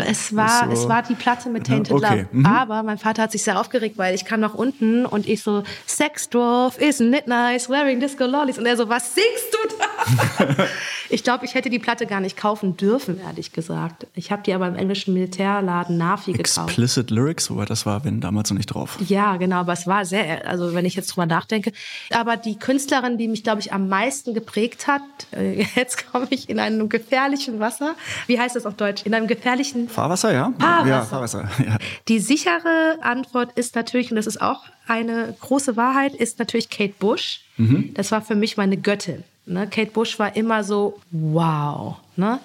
Es war, so es war die Platte mit Tainted okay. Love. Mhm. Aber mein Vater hat sich sehr aufgeregt, weil ich kam nach unten und ich so, Sex Dwarf, isn't it nice, wearing disco lollies. Und er so, was singst du da? *laughs* ich glaube, ich hätte die Platte gar nicht kaufen dürfen, ehrlich gesagt. Ich habe die aber im englischen Militärladen Nafi gekauft. Explicit Lyrics, wobei das war, wenn damals noch nicht drauf. Ja, genau, aber es war sehr, also wenn ich jetzt drüber nachdenke. Aber die Künstlerin, die mich, glaube ich, am meisten geprägt hat, äh, *laughs* jetzt komme ich in einem gefährlichen Wasser. Wie heißt das auf Deutsch? In einem gefährlichen gefährlichen Fahrwasser, ja? Fahrwasser. Ja, Fahrwasser. *laughs* Ja. Die sichere Antwort ist natürlich, und das ist auch eine große Wahrheit, ist natürlich Kate Bush. Mhm. Das war für mich meine Göttin. Ne? Kate Bush war immer so, wow. Ne?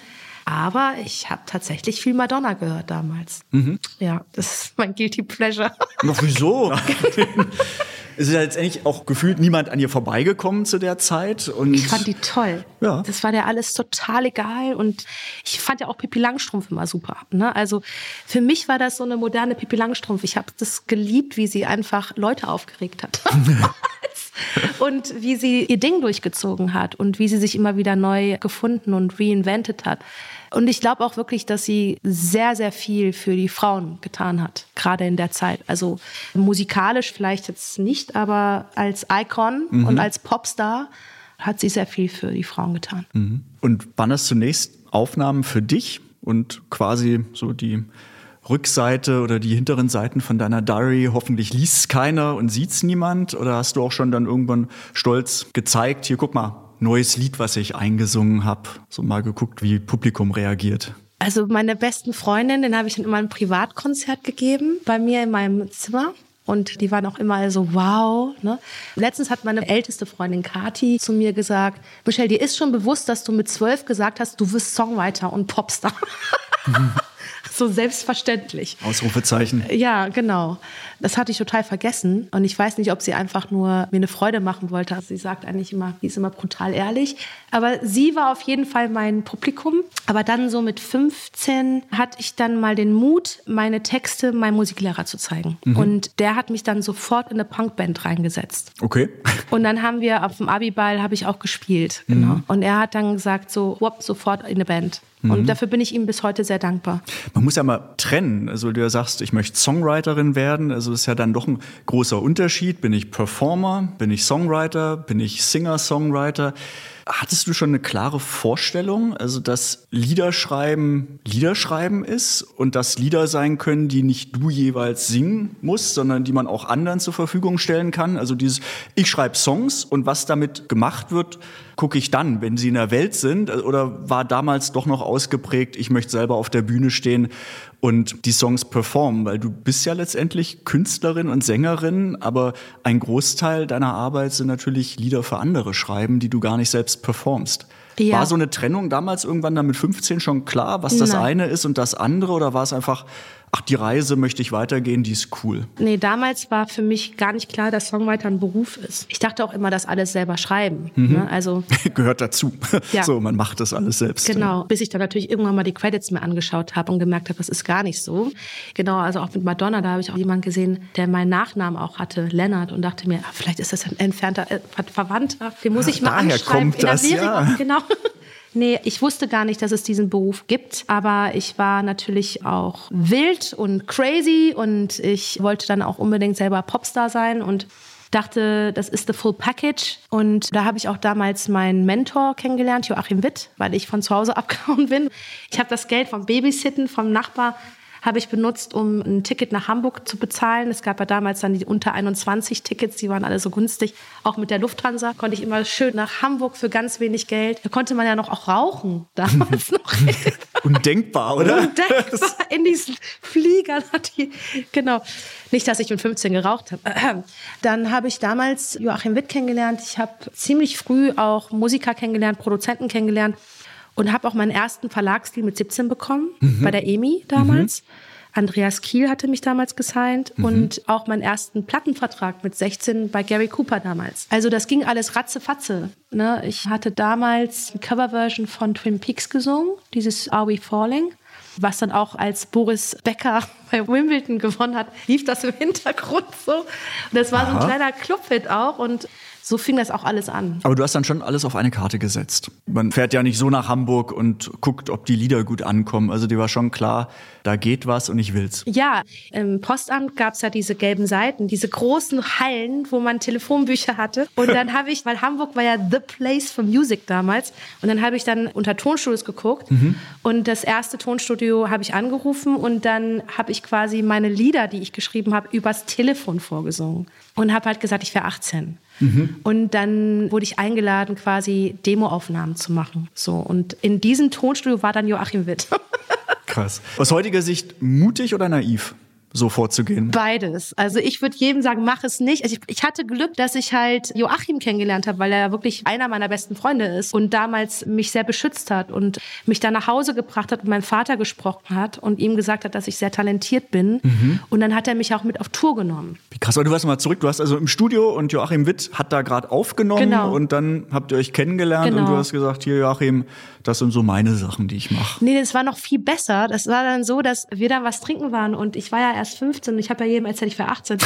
Aber ich habe tatsächlich viel Madonna gehört damals. Mhm. Ja, das ist mein Guilty Pleasure. Noch wieso? *laughs* *laughs* Es ist ja letztendlich auch gefühlt niemand an ihr vorbeigekommen zu der Zeit. Und ich fand die toll. Ja. Das war dir alles total egal. Und ich fand ja auch Pippi Langstrumpf immer super. Ne? Also für mich war das so eine moderne Pippi Langstrumpf. Ich habe das geliebt, wie sie einfach Leute aufgeregt hat. *laughs* und wie sie ihr Ding durchgezogen hat und wie sie sich immer wieder neu gefunden und reinvented hat. Und ich glaube auch wirklich, dass sie sehr, sehr viel für die Frauen getan hat, gerade in der Zeit. Also musikalisch vielleicht jetzt nicht, aber als Icon mhm. und als Popstar hat sie sehr viel für die Frauen getan. Mhm. Und waren das zunächst Aufnahmen für dich und quasi so die Rückseite oder die hinteren Seiten von deiner Diary hoffentlich liest es keiner und sieht es niemand? Oder hast du auch schon dann irgendwann stolz gezeigt, hier guck mal, neues Lied, was ich eingesungen habe. So mal geguckt, wie Publikum reagiert. Also meine besten Freundin, den habe ich dann immer ein Privatkonzert gegeben bei mir in meinem Zimmer. Und die waren auch immer so, wow. Ne? Letztens hat meine älteste Freundin Kati zu mir gesagt, Michelle, dir ist schon bewusst, dass du mit zwölf gesagt hast, du wirst Songwriter und Popstar. *laughs* so selbstverständlich. Ausrufezeichen. Ja, genau. Das hatte ich total vergessen. Und ich weiß nicht, ob sie einfach nur mir eine Freude machen wollte. Also sie sagt eigentlich immer, die ist immer brutal ehrlich. Aber sie war auf jeden Fall mein Publikum. Aber dann so mit 15 hatte ich dann mal den Mut, meine Texte meinem Musiklehrer zu zeigen. Mhm. Und der hat mich dann sofort in eine Punkband reingesetzt. Okay. Und dann haben wir auf dem Abiball habe ich auch gespielt. Genau. Mhm. Und er hat dann gesagt so, whoop, sofort in eine Band. Und mhm. dafür bin ich ihm bis heute sehr dankbar. Man muss ja mal trennen. Also du sagst, ich möchte Songwriterin werden. Also das ist ja dann doch ein großer Unterschied. Bin ich Performer? Bin ich Songwriter? Bin ich Singer-Songwriter? Hattest du schon eine klare Vorstellung, also dass Liederschreiben Liederschreiben ist und dass Lieder sein können, die nicht du jeweils singen musst, sondern die man auch anderen zur Verfügung stellen kann? Also dieses, ich schreibe Songs und was damit gemacht wird, gucke ich dann, wenn sie in der Welt sind? Oder war damals doch noch ausgeprägt, ich möchte selber auf der Bühne stehen und die Songs performen? Weil du bist ja letztendlich Künstlerin und Sängerin, aber ein Großteil deiner Arbeit sind natürlich Lieder für andere schreiben, die du gar nicht selbst performst. Ja. War so eine Trennung damals irgendwann dann mit 15 schon klar, was das Nein. eine ist und das andere? Oder war es einfach, ach, die Reise möchte ich weitergehen, die ist cool? Nee, damals war für mich gar nicht klar, dass Songwriter ein Beruf ist. Ich dachte auch immer, dass alles selber schreiben. Mhm. Ne? Also *laughs* Gehört dazu. *laughs* Ja. So, man macht das alles selbst. Genau, bis ich dann natürlich irgendwann mal die Credits mir angeschaut habe und gemerkt habe, das ist gar nicht so. Genau, also auch mit Madonna, da habe ich auch jemanden gesehen, der meinen Nachnamen auch hatte, Lennart, und dachte mir, ah, vielleicht ist das ein entfernter äh, Verwandter, den muss ich mal anschreiben. Kommt das, ja. Genau. *laughs* Nee, ich wusste gar nicht, dass es diesen Beruf gibt, aber ich war natürlich auch wild und crazy und ich wollte dann auch unbedingt selber Popstar sein und dachte, das ist the full package. Und da habe ich auch damals meinen Mentor kennengelernt, Joachim Witt, weil ich von zu Hause *laughs* abgehauen bin. Ich habe das Geld vom Babysitten vom Nachbar habe ich benutzt, um ein Ticket nach Hamburg zu bezahlen. Es gab ja damals dann die unter 21 Tickets, die waren alle so günstig. Auch mit der Lufthansa konnte ich immer schön nach Hamburg für ganz wenig Geld. Da konnte man ja noch auch rauchen *laughs* damals *laughs* noch. *laughs* Undenkbar, oder? Undenkbar in diesen Fliegern. Die, genau. Nicht, dass ich mit 15 geraucht habe. *clears throat* Dann habe ich damals Joachim Witt kennengelernt. Ich habe ziemlich früh auch Musiker kennengelernt, Produzenten kennengelernt und habe auch meinen ersten Verlagsdeal mit 17 bekommen, mhm. bei der EMI damals. Mhm. Andreas Kiel hatte mich damals gesigned mhm. und auch meinen ersten Plattenvertrag mit 16 bei Gary Cooper damals. Also das ging alles ratzefatze. Ne? Ich hatte damals eine Coverversion von Twin Peaks gesungen, dieses Are We Falling was dann auch als Boris Becker *laughs* bei Wimbledon gewonnen hat, lief das im Hintergrund so. Und das war Aha. so ein kleiner Clubhit auch und so fing das auch alles an. Aber du hast dann schon alles auf eine Karte gesetzt. Man fährt ja nicht so nach Hamburg und guckt, ob die Lieder gut ankommen. Also dir war schon klar, da geht was und ich will's. Ja, im Postamt gab es ja diese gelben Seiten, diese großen Hallen, wo man Telefonbücher hatte. Und dann *laughs* habe ich, weil Hamburg war ja the place for music damals, und dann habe ich dann unter Tonstudios geguckt. Mhm. Und das erste Tonstudio habe ich angerufen und dann habe ich quasi meine Lieder, die ich geschrieben habe, übers Telefon vorgesungen. Und habe halt gesagt, ich wäre 18. Mhm. Und dann wurde ich eingeladen, quasi Demoaufnahmen zu machen. So. Und in diesem Tonstudio war dann Joachim Witt. *laughs* Krass. Aus heutiger Sicht mutig oder naiv? So vorzugehen? Beides. Also ich würde jedem sagen, mach es nicht. Also ich, ich hatte Glück, dass ich halt Joachim kennengelernt habe, weil er wirklich einer meiner besten Freunde ist und damals mich sehr beschützt hat und mich dann nach Hause gebracht hat und meinem Vater gesprochen hat und ihm gesagt hat, dass ich sehr talentiert bin. Mhm. Und dann hat er mich auch mit auf Tour genommen. Wie krass, aber du warst mal zurück. Du hast also im Studio und Joachim Witt hat da gerade aufgenommen genau. und dann habt ihr euch kennengelernt genau. und du hast gesagt, hier Joachim, das sind so meine Sachen, die ich mache. Nee, das war noch viel besser. Das war dann so, dass wir dann was trinken waren und ich war ja erst 15 ich habe ja jedem erzählt, ich war 18.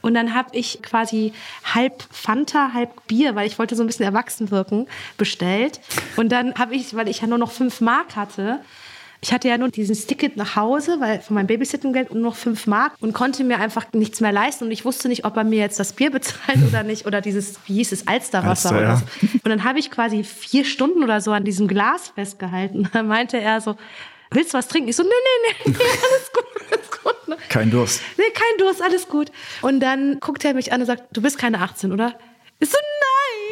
Und dann habe ich quasi halb Fanta, halb Bier, weil ich wollte so ein bisschen erwachsen wirken, bestellt. Und dann habe ich, weil ich ja nur noch fünf Mark hatte, ich hatte ja nur diesen Ticket nach Hause, weil von meinem Babysitting-Geld und noch fünf Mark und konnte mir einfach nichts mehr leisten. Und ich wusste nicht, ob er mir jetzt das Bier bezahlt oder nicht. Oder dieses, wie hieß es, Alsterwasser Alster, oder so. Und dann habe ich quasi vier Stunden oder so an diesem Glas festgehalten. *laughs* Dann meinte er so, willst du was trinken? Ich so, nee, nee, nee, nee *laughs* alles gut, alles gut. Ne? Kein Durst. Nee, kein Durst, alles gut. Und dann guckt er mich an und sagt, du bist keine 18, oder? Ich so, nein,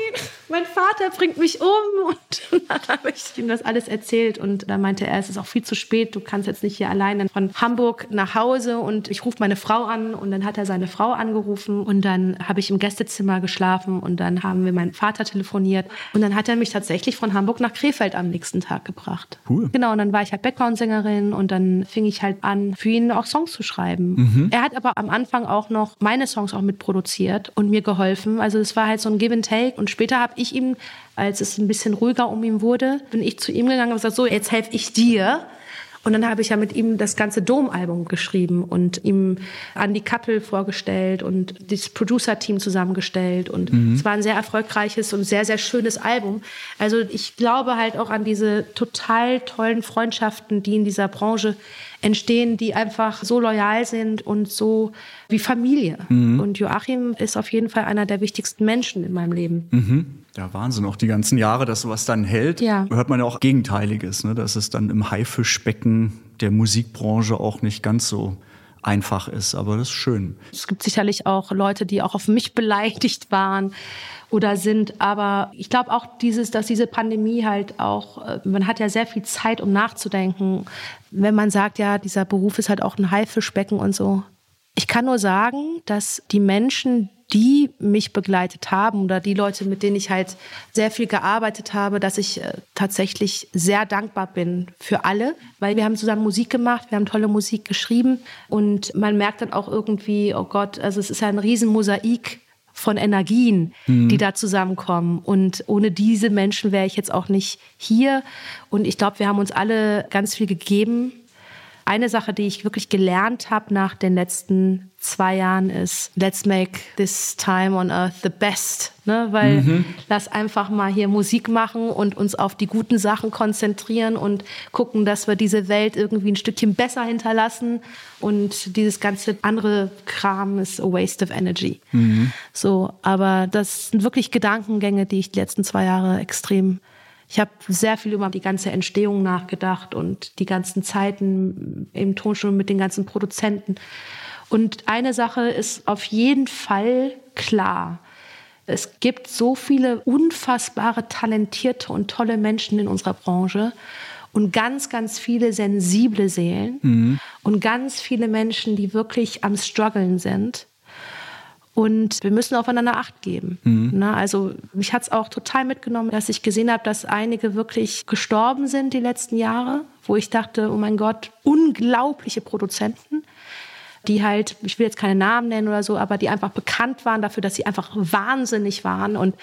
mein Vater bringt mich um. Und *laughs* dann habe ich ihm das alles erzählt. Und dann meinte er, es ist auch viel zu spät, du kannst jetzt nicht hier alleine von Hamburg nach Hause. Und ich rufe meine Frau an. Und dann hat er seine Frau angerufen. Und dann habe ich im Gästezimmer geschlafen. Und dann haben wir meinen Vater telefoniert. Und dann hat er mich tatsächlich von Hamburg nach Krefeld am nächsten Tag gebracht. Cool. Genau, und dann war ich halt Background-Sängerin. Und dann fing ich halt an, für ihn auch Songs zu schreiben. Mhm. Er hat aber am Anfang auch noch meine Songs auch mitproduziert und mir geholfen. Also es war halt so ein Give and Take. Und später habe ich ihm, als es ein bisschen ruhiger um ihn wurde, bin ich zu ihm gegangen und gesagt, so, jetzt helfe ich dir. Und dann habe ich ja mit ihm das ganze Dom-Album geschrieben und ihm Andy Kappel vorgestellt und das Producer-Team zusammengestellt. Und mhm. es war ein sehr erfolgreiches und sehr, sehr schönes Album. Also ich glaube halt auch an diese total tollen Freundschaften, die in dieser Branche entstehen, die einfach so loyal sind und so wie Familie. Mhm. Und Joachim ist auf jeden Fall einer der wichtigsten Menschen in meinem Leben. Mhm. Ja, Wahnsinn, auch die ganzen Jahre, dass sowas dann hält. Ja. Hört man ja auch Gegenteiliges, ne? dass es dann im Haifischbecken der Musikbranche auch nicht ganz so einfach ist, aber das ist schön. Es gibt sicherlich auch Leute, die auch auf mich beleidigt waren oder sind, aber ich glaube auch dieses, dass diese Pandemie halt auch, äh, man hat ja sehr viel Zeit, um nachzudenken. Wenn man sagt, ja, dieser Beruf ist halt auch ein Haifischbecken und so. Ich kann nur sagen, dass die Menschen, die mich begleitet haben oder die Leute, mit denen ich halt sehr viel gearbeitet habe, dass ich äh, tatsächlich sehr dankbar bin für alle, weil wir haben zusammen Musik gemacht, wir haben tolle Musik geschrieben und man merkt dann auch irgendwie, oh Gott, also es ist ja ein Riesenmosaik von Energien, mhm. die da zusammenkommen. Und ohne diese Menschen wäre ich jetzt auch nicht hier. Und ich glaube, wir haben uns alle ganz viel gegeben eine Sache, die ich wirklich gelernt habe nach den letzten zwei Jahren ist, let's make this time on earth the best. Ne? Weil mhm. lass einfach mal hier Musik machen und uns auf die guten Sachen konzentrieren und gucken, dass wir diese Welt irgendwie ein Stückchen besser hinterlassen. Und dieses ganze andere Kram ist a waste of energy. Mhm. So, aber das sind wirklich Gedankengänge, die ich die letzten zwei Jahre extrem ich habe sehr viel über die ganze Entstehung nachgedacht und die ganzen Zeiten im Tonstudio mit den ganzen Produzenten. Und eine Sache ist auf jeden Fall klar. Es gibt so viele unfassbare, talentierte und tolle Menschen in unserer Branche und ganz, ganz viele sensible Seelen mhm. und ganz viele Menschen, die wirklich am struggeln sind. Und wir müssen aufeinander Acht geben. Mhm. Na, also mich hat es auch total mitgenommen, dass ich gesehen habe, dass einige wirklich gestorben sind die letzten Jahre, wo ich dachte, oh mein Gott, unglaubliche Produzenten, die halt, ich will jetzt keine Namen nennen oder so, aber die einfach bekannt waren dafür, dass sie einfach wahnsinnig waren und,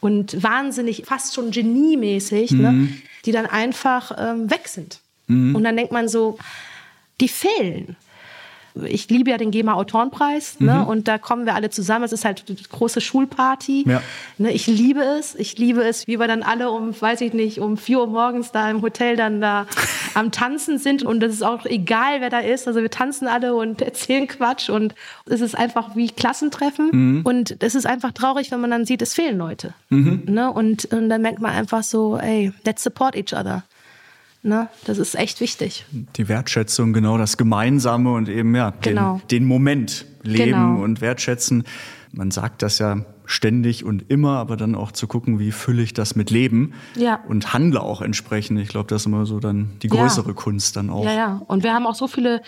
und wahnsinnig, fast schon geniemäßig, ne, mhm. ne, die dann einfach ähm, weg sind. Mhm. Und dann denkt man so, die fehlen ich liebe ja den GEMA Autorenpreis ne? Mhm. und da kommen wir alle zusammen. Es ist halt eine große Schulparty. Ja. Ne? Ich liebe es. Ich liebe es, wie wir dann alle um, weiß ich nicht, um vier Uhr morgens da im Hotel dann da *laughs* am Tanzen sind und es ist auch egal, wer da ist. Also wir tanzen alle und *laughs* erzählen Quatsch und es ist einfach wie Klassentreffen mhm. und es ist einfach traurig, wenn man dann sieht, es fehlen Leute. Mhm. Ne? Und, und dann merkt man einfach so, ey, let's support each other. Ne? Das ist echt wichtig. Die Wertschätzung, genau das Gemeinsame und eben ja, genau. den, den Moment leben genau. und wertschätzen. Man sagt das ja ständig und immer, aber dann auch zu gucken, wie fülle ich das mit Leben ja. und handle auch entsprechend. Ich glaube, das ist immer so dann die größere ja. Kunst dann auch. Ja, ja. Und wir haben auch so viele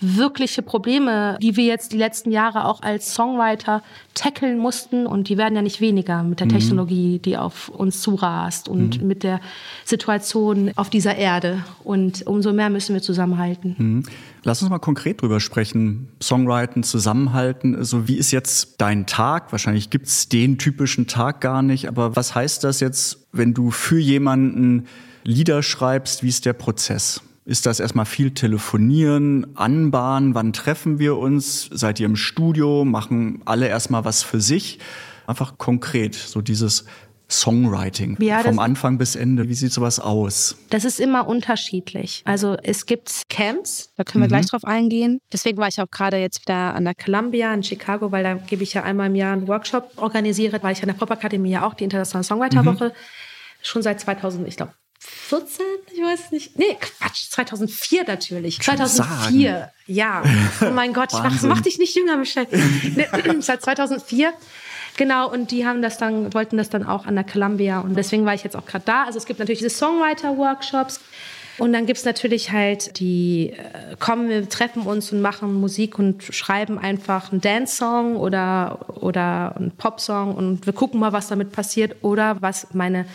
wirkliche Probleme, die wir jetzt die letzten Jahre auch als Songwriter tackeln mussten. Und die werden ja nicht weniger mit der mhm. Technologie, die auf uns zurast und mhm. mit der Situation auf dieser Erde. Und umso mehr müssen wir zusammenhalten. Mhm. Lass uns mal konkret drüber sprechen. Songwriten, zusammenhalten. Also wie ist jetzt dein Tag? Wahrscheinlich gibt es den typischen Tag gar nicht. Aber was heißt das jetzt, wenn du für jemanden Lieder schreibst? Wie ist der Prozess? Ist das erstmal viel telefonieren, anbahnen? Wann treffen wir uns? Seid ihr im Studio? Machen alle erstmal was für sich? Einfach konkret, so dieses Songwriting ja, vom Anfang bis Ende. Wie sieht sowas aus? Das ist immer unterschiedlich. Also es gibt Camps, da können wir mhm. gleich drauf eingehen. Deswegen war ich auch gerade jetzt wieder an der Columbia in Chicago, weil da gebe ich ja einmal im Jahr einen Workshop organisiere, weil ich an der Popakademie ja auch die Internationale Songwriterwoche mhm. schon seit 2000, ich glaube 14, ich weiß nicht. Nee, Quatsch, 2004 natürlich. 2004, sagen. ja. *laughs* Oh mein Gott, ich mach, mach dich nicht jünger, Michelle. Nee, *clears throat* seit 2004. Genau, und die haben das dann, wollten das dann auch an der Columbia und deswegen war ich jetzt auch gerade da. Also es gibt natürlich diese Songwriter-Workshops und dann gibt es natürlich halt die, äh, kommen, wir treffen uns und machen Musik und schreiben einfach einen Dance-Song oder, oder einen Pop-Song und wir gucken mal, was damit passiert oder was meine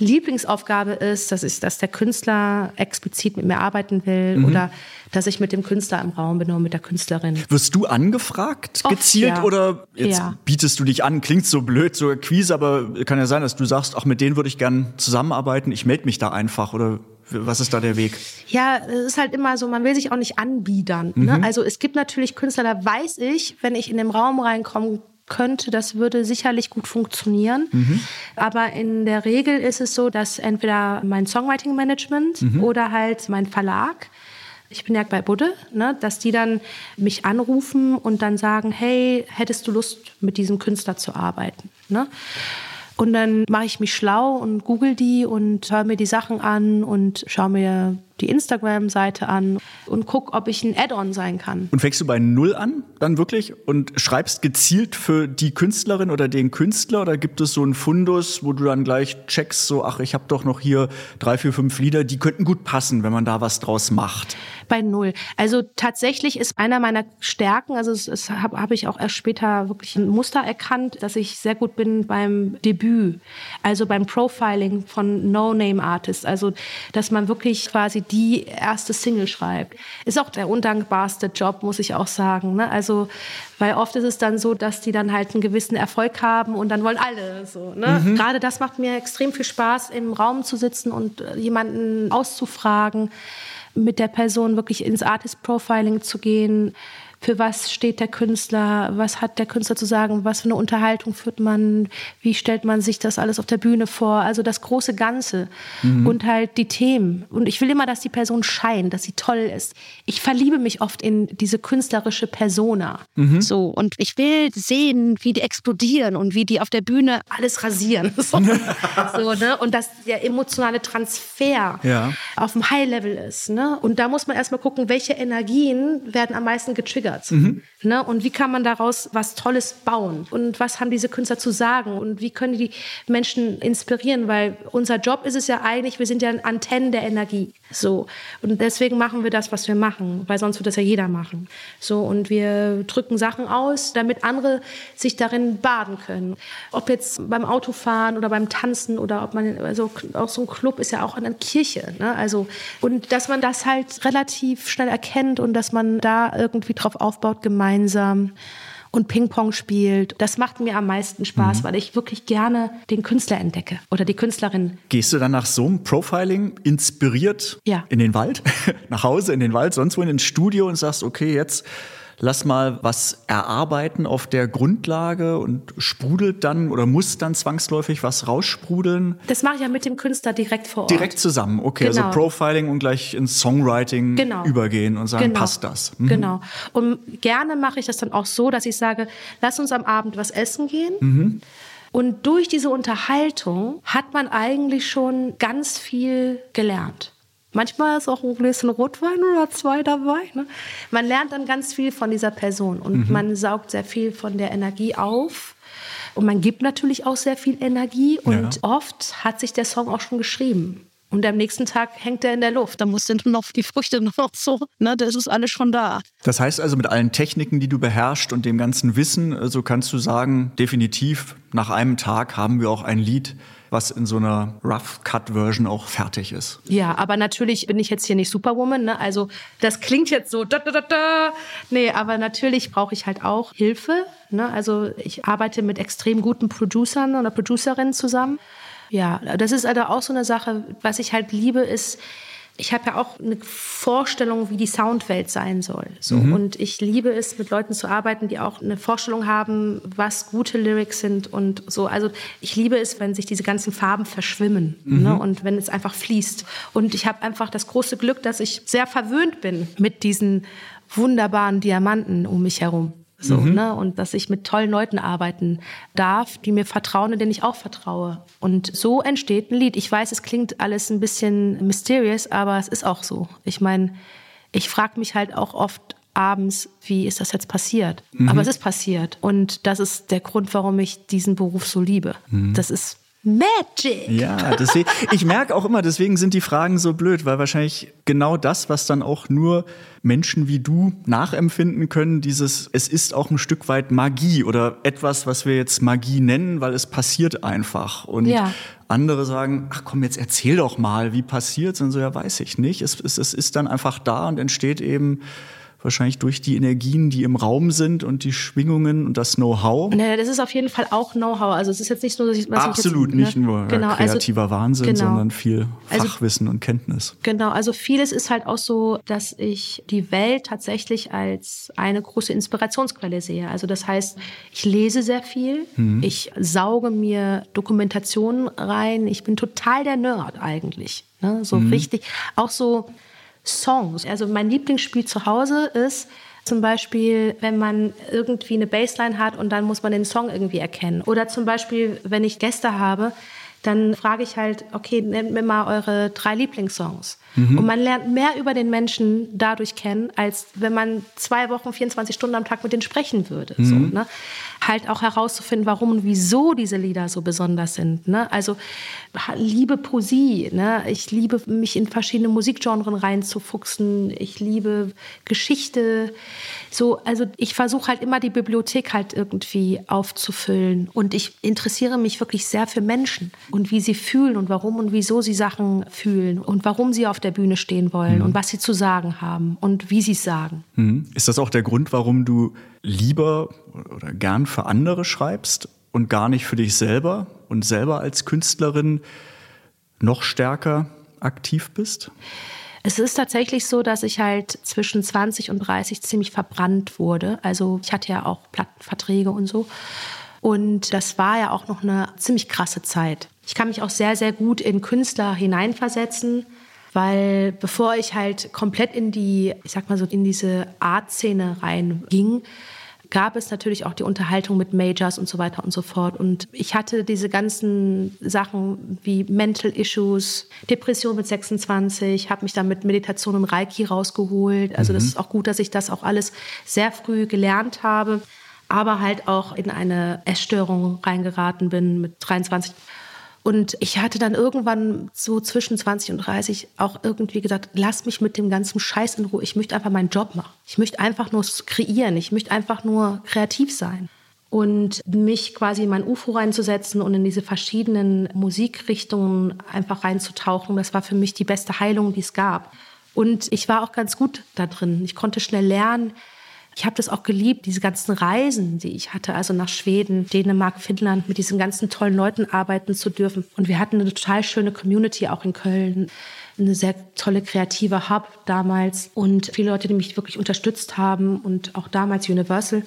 Lieblingsaufgabe ist, dass, ich, dass der Künstler explizit mit mir arbeiten will mhm. oder dass ich mit dem Künstler im Raum bin oder mit der Künstlerin. Wirst du angefragt, Oft, gezielt ja. oder jetzt ja. bietest du dich an? Klingt so blöd, so quiz, aber kann ja sein, dass du sagst, ach, mit denen würde ich gern zusammenarbeiten, ich melde mich da einfach oder was ist da der Weg? Ja, es ist halt immer so, man will sich auch nicht anbiedern. Ne? Mhm. Also es gibt natürlich Künstler, da weiß ich, wenn ich in den Raum reinkomme, könnte, das würde sicherlich gut funktionieren. Mhm. Aber in der Regel ist es so, dass entweder mein Songwriting Management mhm. oder halt mein Verlag ich bin ja bei Budde, ne, dass die dann mich anrufen und dann sagen, hey, hättest du Lust, mit diesem Künstler zu arbeiten? Ne? Und dann mache ich mich schlau und google die und höre mir die Sachen an und schaue mir die Instagram-Seite an und guck, ob ich ein Add-on sein kann. Und fängst du bei Null an, dann wirklich? Und schreibst gezielt für die Künstlerin oder den Künstler? Oder gibt es so einen Fundus, wo du dann gleich checkst, so, ach, ich habe doch noch hier drei, vier, fünf Lieder, die könnten gut passen, wenn man da was draus macht? Bei Null. Also tatsächlich ist einer meiner Stärken, also es, habe hab ich auch erst später wirklich ein Muster erkannt, dass ich sehr gut bin beim Debüt, also beim Profiling von No-Name-Artists. Also, dass man wirklich quasi die erste Single schreibt. Ist auch der undankbarste Job, muss ich auch sagen. Ne? Also, weil oft ist es dann so, dass die dann halt einen gewissen Erfolg haben und dann wollen alle so. Ne? Mhm. Gerade das macht mir extrem viel Spaß, im Raum zu sitzen und äh, jemanden auszufragen, mit der Person wirklich ins Artist Profiling zu gehen für was steht der Künstler, was hat der Künstler zu sagen, was für eine Unterhaltung führt man, wie stellt man sich das alles auf der Bühne vor, also das große Ganze mhm. und halt die Themen. Und ich will immer, dass die Person scheint, dass sie toll ist. Ich verliebe mich oft in diese künstlerische Persona. Mhm. So, und ich will sehen, wie die explodieren und wie die auf der Bühne alles rasieren. *laughs* So, so ne? Und dass der emotionale Transfer ja. auf dem High-Level ist. Ne? Und da muss man erstmal gucken, welche Energien werden am meisten getriggert triggert. Mhm. Ne? Und wie kann man daraus was Tolles bauen? Und was haben diese Künstler zu sagen? Und wie können die Menschen inspirieren? Weil unser Job ist es ja eigentlich, wir sind ja Antennen der Energie. So. Und deswegen machen wir das, was wir machen, weil sonst würde das ja jeder machen. So. Und wir drücken Sachen aus, damit andere sich darin baden können. Ob jetzt beim Autofahren oder beim Tanzen oder ob man, also auch so ein Club ist ja auch eine Kirche. Ne? Also, und dass man das halt relativ schnell erkennt und dass man da irgendwie drauf aufbaut gemeinsam und Ping-Pong spielt. Das macht mir am meisten Spaß, mhm. weil ich wirklich gerne den Künstler entdecke oder die Künstlerin. Gehst du dann nach so einem Profiling inspiriert ja. in den Wald, *laughs* nach Hause, in den Wald, sonst wo in ins Studio und sagst, okay, jetzt lass mal was erarbeiten auf der Grundlage und sprudelt dann oder muss dann zwangsläufig was raussprudeln? Das mache ich ja mit dem Künstler direkt vor Ort. Direkt zusammen, okay. Also genau. Also Profiling und gleich ins Songwriting genau. übergehen und sagen, genau. passt das? Mhm. Genau. Und gerne mache ich das dann auch so, dass ich sage, lass uns am Abend was essen gehen. Mhm. Und durch diese Unterhaltung hat man eigentlich schon ganz viel gelernt. Manchmal ist auch ein Gläschen Rotwein oder zwei dabei. Ne? Man lernt dann ganz viel von dieser Person und mhm. man saugt sehr viel von der Energie auf. Und man gibt natürlich auch sehr viel Energie und ja. oft hat sich der Song auch schon geschrieben. Und am nächsten Tag hängt er in der Luft. Da musst du noch die Früchte *laughs* noch so, ne, das ist alles schon da. Das heißt also, mit allen Techniken, die du beherrschst und dem ganzen Wissen, so also kannst du sagen, definitiv, nach einem Tag haben wir auch ein Lied, was in so einer Rough-Cut-Version auch fertig ist. Ja, aber natürlich bin ich jetzt hier nicht Superwoman. Ne? Also das klingt jetzt so, da, da, da, da. nee, aber natürlich brauche ich halt auch Hilfe. Ne? Also ich arbeite mit extrem guten Producern oder Producerinnen zusammen. Ja, das ist also auch so eine Sache, was ich halt liebe, ist, ich habe ja auch eine Vorstellung, wie die Soundwelt sein soll. So. Mhm. Und ich liebe es, mit Leuten zu arbeiten, die auch eine Vorstellung haben, was gute Lyrics sind und so. Also ich liebe es, wenn sich diese ganzen Farben verschwimmen mhm. ne? und wenn es einfach fließt. Und ich habe einfach das große Glück, dass ich sehr verwöhnt bin mit diesen wunderbaren Diamanten um mich herum. So, mhm. ne? Und dass ich mit tollen Leuten arbeiten darf, die mir vertrauen und denen ich auch vertraue. Und so entsteht ein Lied. Ich weiß, es klingt alles ein bisschen mysterious, aber es ist auch so. Ich meine, ich frage mich halt auch oft abends, wie ist das jetzt passiert? Mhm. Aber es ist passiert. Und das ist der Grund, warum ich diesen Beruf so liebe. Mhm. Das ist Magic. Ja, deswegen, ich merke auch immer, deswegen sind die Fragen so blöd, weil wahrscheinlich genau das, was dann auch nur Menschen wie du nachempfinden können, dieses, es ist auch ein Stück weit Magie oder etwas, was wir jetzt Magie nennen, weil es passiert einfach. Und ja. andere sagen, ach komm, jetzt erzähl doch mal, wie passiert es? Und so, ja, weiß ich nicht. Es, es, es ist dann einfach da und entsteht eben wahrscheinlich durch die Energien, die im Raum sind und die Schwingungen und das Know-how. Naja, das ist auf jeden Fall auch Know-how. Also es ist jetzt nicht nur, dass ich was absolut ich jetzt, ne? nicht nur genau, also kreativer also, Wahnsinn, genau. sondern viel also Fachwissen also, und Kenntnis. Genau, also vieles ist halt auch so, dass ich die Welt tatsächlich als eine große Inspirationsquelle sehe. Also das heißt, ich lese sehr viel, mhm. ich sauge mir Dokumentationen rein. Ich bin total der Nerd eigentlich. Ne? So mhm. richtig, auch so Songs. Also mein Lieblingsspiel zu Hause ist zum Beispiel, wenn man irgendwie eine Bassline hat und dann muss man den Song irgendwie erkennen. Oder zum Beispiel, wenn ich Gäste habe, dann frage ich halt, okay, nennt mir mal eure drei Lieblingssongs. Mhm. Und man lernt mehr über den Menschen dadurch kennen, als wenn man zwei Wochen, 24 Stunden am Tag mit denen sprechen würde. Mhm. So, ne? Halt auch herauszufinden, warum und wieso diese Lieder so besonders sind. Ne? Also liebe Poesie. Ne? Ich liebe mich in verschiedene Musikgenres reinzufuchsen. Ich liebe Geschichte. So, also ich versuche halt immer die Bibliothek halt irgendwie aufzufüllen. Und ich interessiere mich wirklich sehr für Menschen und wie sie fühlen und warum und wieso sie Sachen fühlen und warum sie auf der Bühne stehen wollen mhm. und was sie zu sagen haben und wie sie es sagen. Mhm. Ist das auch der Grund, warum du lieber oder gern für andere schreibst und gar nicht für dich selber und selber als Künstlerin noch stärker aktiv bist? Es ist tatsächlich so, dass ich halt zwischen 20 und 30 ziemlich verbrannt wurde. Also ich hatte ja auch Plattenverträge und so. Und das war ja auch noch eine ziemlich krasse Zeit. Ich kann mich auch sehr, sehr gut in Künstler hineinversetzen weil bevor ich halt komplett in die, ich sag mal so, in diese Art-Szene reinging, gab es natürlich auch die Unterhaltung mit Majors und so weiter und so fort. Und ich hatte diese ganzen Sachen wie Mental Issues, Depression mit 26, habe mich dann mit Meditation und Reiki rausgeholt. Also mhm. das ist auch gut, dass ich das auch alles sehr früh gelernt habe, aber halt auch in eine Essstörung reingeraten bin mit 23. Und ich hatte dann irgendwann so zwischen 20 und 30 auch irgendwie gesagt, lass mich mit dem ganzen Scheiß in Ruhe. Ich möchte einfach meinen Job machen. Ich möchte einfach nur kreieren. Ich möchte einfach nur kreativ sein. Und mich quasi in mein UFO reinzusetzen und in diese verschiedenen Musikrichtungen einfach reinzutauchen, das war für mich die beste Heilung, die es gab. Und ich war auch ganz gut da drin. Ich konnte schnell lernen, ich habe das auch geliebt, diese ganzen Reisen, die ich hatte, also nach Schweden, Dänemark, Finnland, mit diesen ganzen tollen Leuten arbeiten zu dürfen. Und wir hatten eine total schöne Community auch in Köln eine sehr tolle kreative Hub damals und viele Leute, die mich wirklich unterstützt haben und auch damals Universal,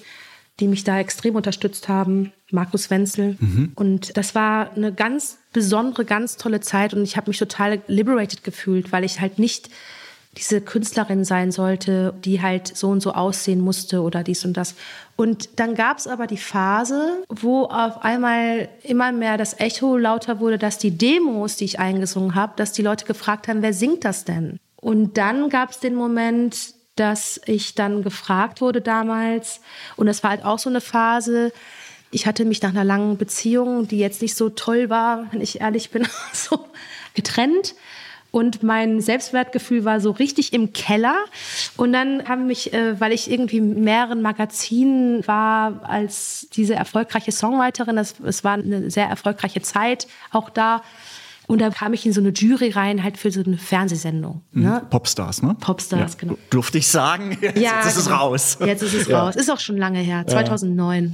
die mich da extrem unterstützt haben, Markus Wenzel. Mhm. Und das war eine ganz besondere, ganz tolle Zeit und ich habe mich total liberated gefühlt, weil ich halt nicht diese Künstlerin sein sollte, die halt so und so aussehen musste oder dies und das. Und dann gab es aber die Phase, wo auf einmal immer mehr das Echo lauter wurde, dass die Demos, die ich eingesungen habe, dass die Leute gefragt haben, wer singt das denn? Und dann gab es den Moment, dass ich dann gefragt wurde damals, und das war halt auch so eine Phase, ich hatte mich nach einer langen Beziehung, die jetzt nicht so toll war, wenn ich ehrlich bin, *laughs* so getrennt Und mein Selbstwertgefühl war so richtig im Keller. Und dann haben mich, äh, weil ich irgendwie mehreren Magazinen war als diese erfolgreiche Songwriterin, das, es war eine sehr erfolgreiche Zeit auch da, und da kam ich in so eine Jury rein, halt für so eine Fernsehsendung. Mhm. Ne? Popstars, ne? Popstars, ja. genau. Durfte ich sagen? *laughs* Jetzt, ja, jetzt ist es genau. raus. Jetzt ist es ja. raus. Ist auch schon lange her, 2009. Ja.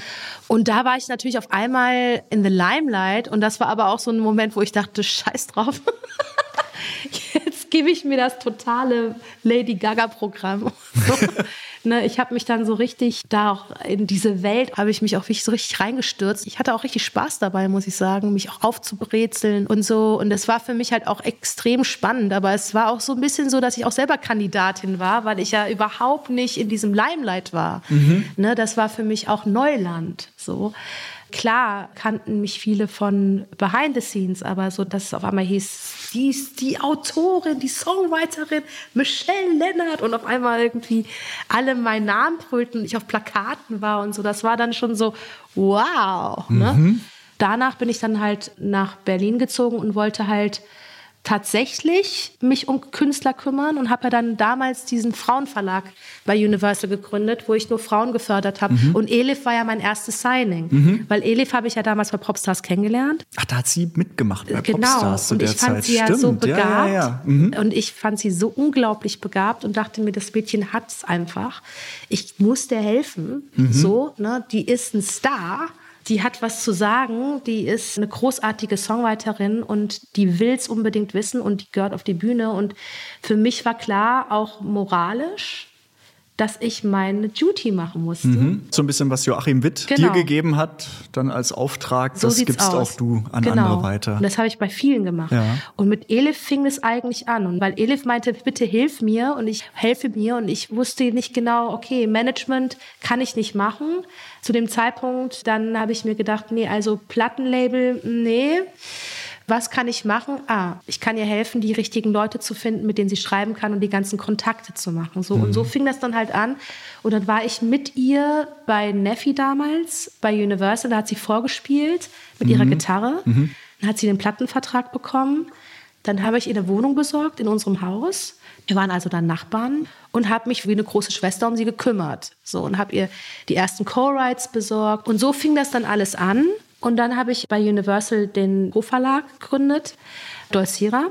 Und da war ich natürlich auf einmal in the limelight. Und das war aber auch so ein Moment, wo ich dachte, scheiß drauf. *laughs* Gebe ich mir das totale Lady Gaga-Programm. *laughs* Ne, ich habe mich dann so richtig da auch in diese Welt, habe ich mich auch wirklich so richtig reingestürzt. Ich hatte auch richtig Spaß dabei, muss ich sagen, mich auch aufzubrezeln und so. Und das war für mich halt auch extrem spannend. Aber es war auch so ein bisschen so, dass ich auch selber Kandidatin war, weil ich ja überhaupt nicht in diesem Limelight war. Mhm. Ne, das war für mich auch Neuland. So. Klar kannten mich viele von Behind the Scenes, aber so, dass es auf einmal hieß, die ist die Autorin, die Songwriterin, Michelle Lennart und auf einmal irgendwie alle meinen Namen brüllten und ich auf Plakaten war und so, das war dann schon so, wow. Ne? Mhm. Danach bin ich dann halt nach Berlin gezogen und wollte halt tatsächlich mich um Künstler kümmern und habe ja dann damals diesen Frauenverlag bei Universal gegründet, wo ich nur Frauen gefördert habe. Mhm. Und Elif war ja mein erstes Signing, mhm. weil Elif habe ich ja damals bei Popstars kennengelernt. Ach, da hat sie mitgemacht bei genau. Popstars zu und der ich fand Zeit. sie ja Stimmt. so begabt ja, ja, ja. Mhm. und ich fand sie so unglaublich begabt und dachte mir, das Mädchen hat es einfach. Ich muss der helfen. Mhm. So, ne? Die ist ein Star die hat was zu sagen, die ist eine großartige Songwriterin und die will es unbedingt wissen und die gehört auf die Bühne. Und für mich war klar, auch moralisch, dass ich meine Duty machen musste. Mhm. So ein bisschen, was Joachim Witt genau. dir gegeben hat, dann als Auftrag, so das gibst aus. auch du an genau. andere weiter. Und das habe ich bei vielen gemacht. Ja. Und mit Elif fing es eigentlich an. Und weil Elif meinte, bitte hilf mir und ich helfe mir und ich wusste nicht genau, okay, Management kann ich nicht machen. Zu dem Zeitpunkt, dann habe ich mir gedacht, nee, also Plattenlabel, nee was kann ich machen? Ah, ich kann ihr helfen, die richtigen Leute zu finden, mit denen sie schreiben kann und die ganzen Kontakte zu machen. So, mhm. Und so mhm. fing das dann halt an. Und dann war ich mit ihr bei Neffi damals, bei Universal, da hat sie vorgespielt mit mhm. ihrer Gitarre. Mhm. Dann hat sie den Plattenvertrag bekommen. Dann habe ich ihr eine Wohnung besorgt in unserem Haus. Wir waren also dann Nachbarn und habe mich wie eine große Schwester um sie gekümmert. So und habe ihr die ersten Co-Writes besorgt. Und so fing das dann alles an. Und dann habe ich bei Universal den Pro-Verlag gegründet, Dolcira.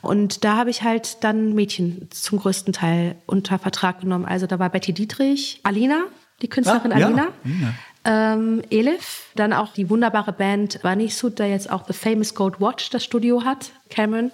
Und da habe ich halt dann Mädchen zum größten Teil unter Vertrag genommen. Also da war Betty Dietrich, Alina, die Künstlerin ah, Alina. Ja. Ähm, Elif, dann auch die wunderbare Band Bunny Suit, der jetzt auch The Famous Gold Watch das Studio hat, Cameron.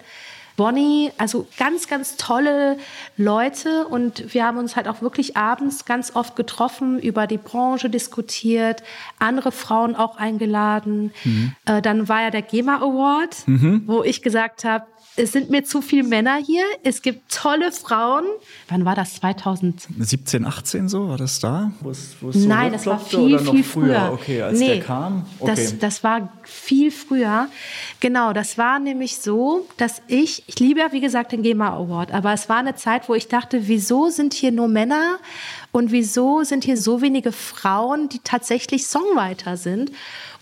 Bonnie, also ganz, ganz tolle Leute und wir haben uns halt auch wirklich abends ganz oft getroffen, über die Branche diskutiert, andere Frauen auch eingeladen. Mhm. Äh, dann war ja der GEMA Award, mhm. wo ich gesagt habe, es sind mir zu viele Männer hier. Es gibt tolle Frauen. Wann war das? 2017, 18 so? War das da? Wo's, wo's so Nein, das war viel, viel früher. Okay, als nee, der kam? Okay. Das, das war viel früher. Genau, das war nämlich so, dass ich, ich liebe ja wie gesagt den GEMA Award, aber es war eine Zeit, wo ich dachte, wieso sind hier nur Männer und wieso sind hier so wenige Frauen, die tatsächlich Songwriter sind?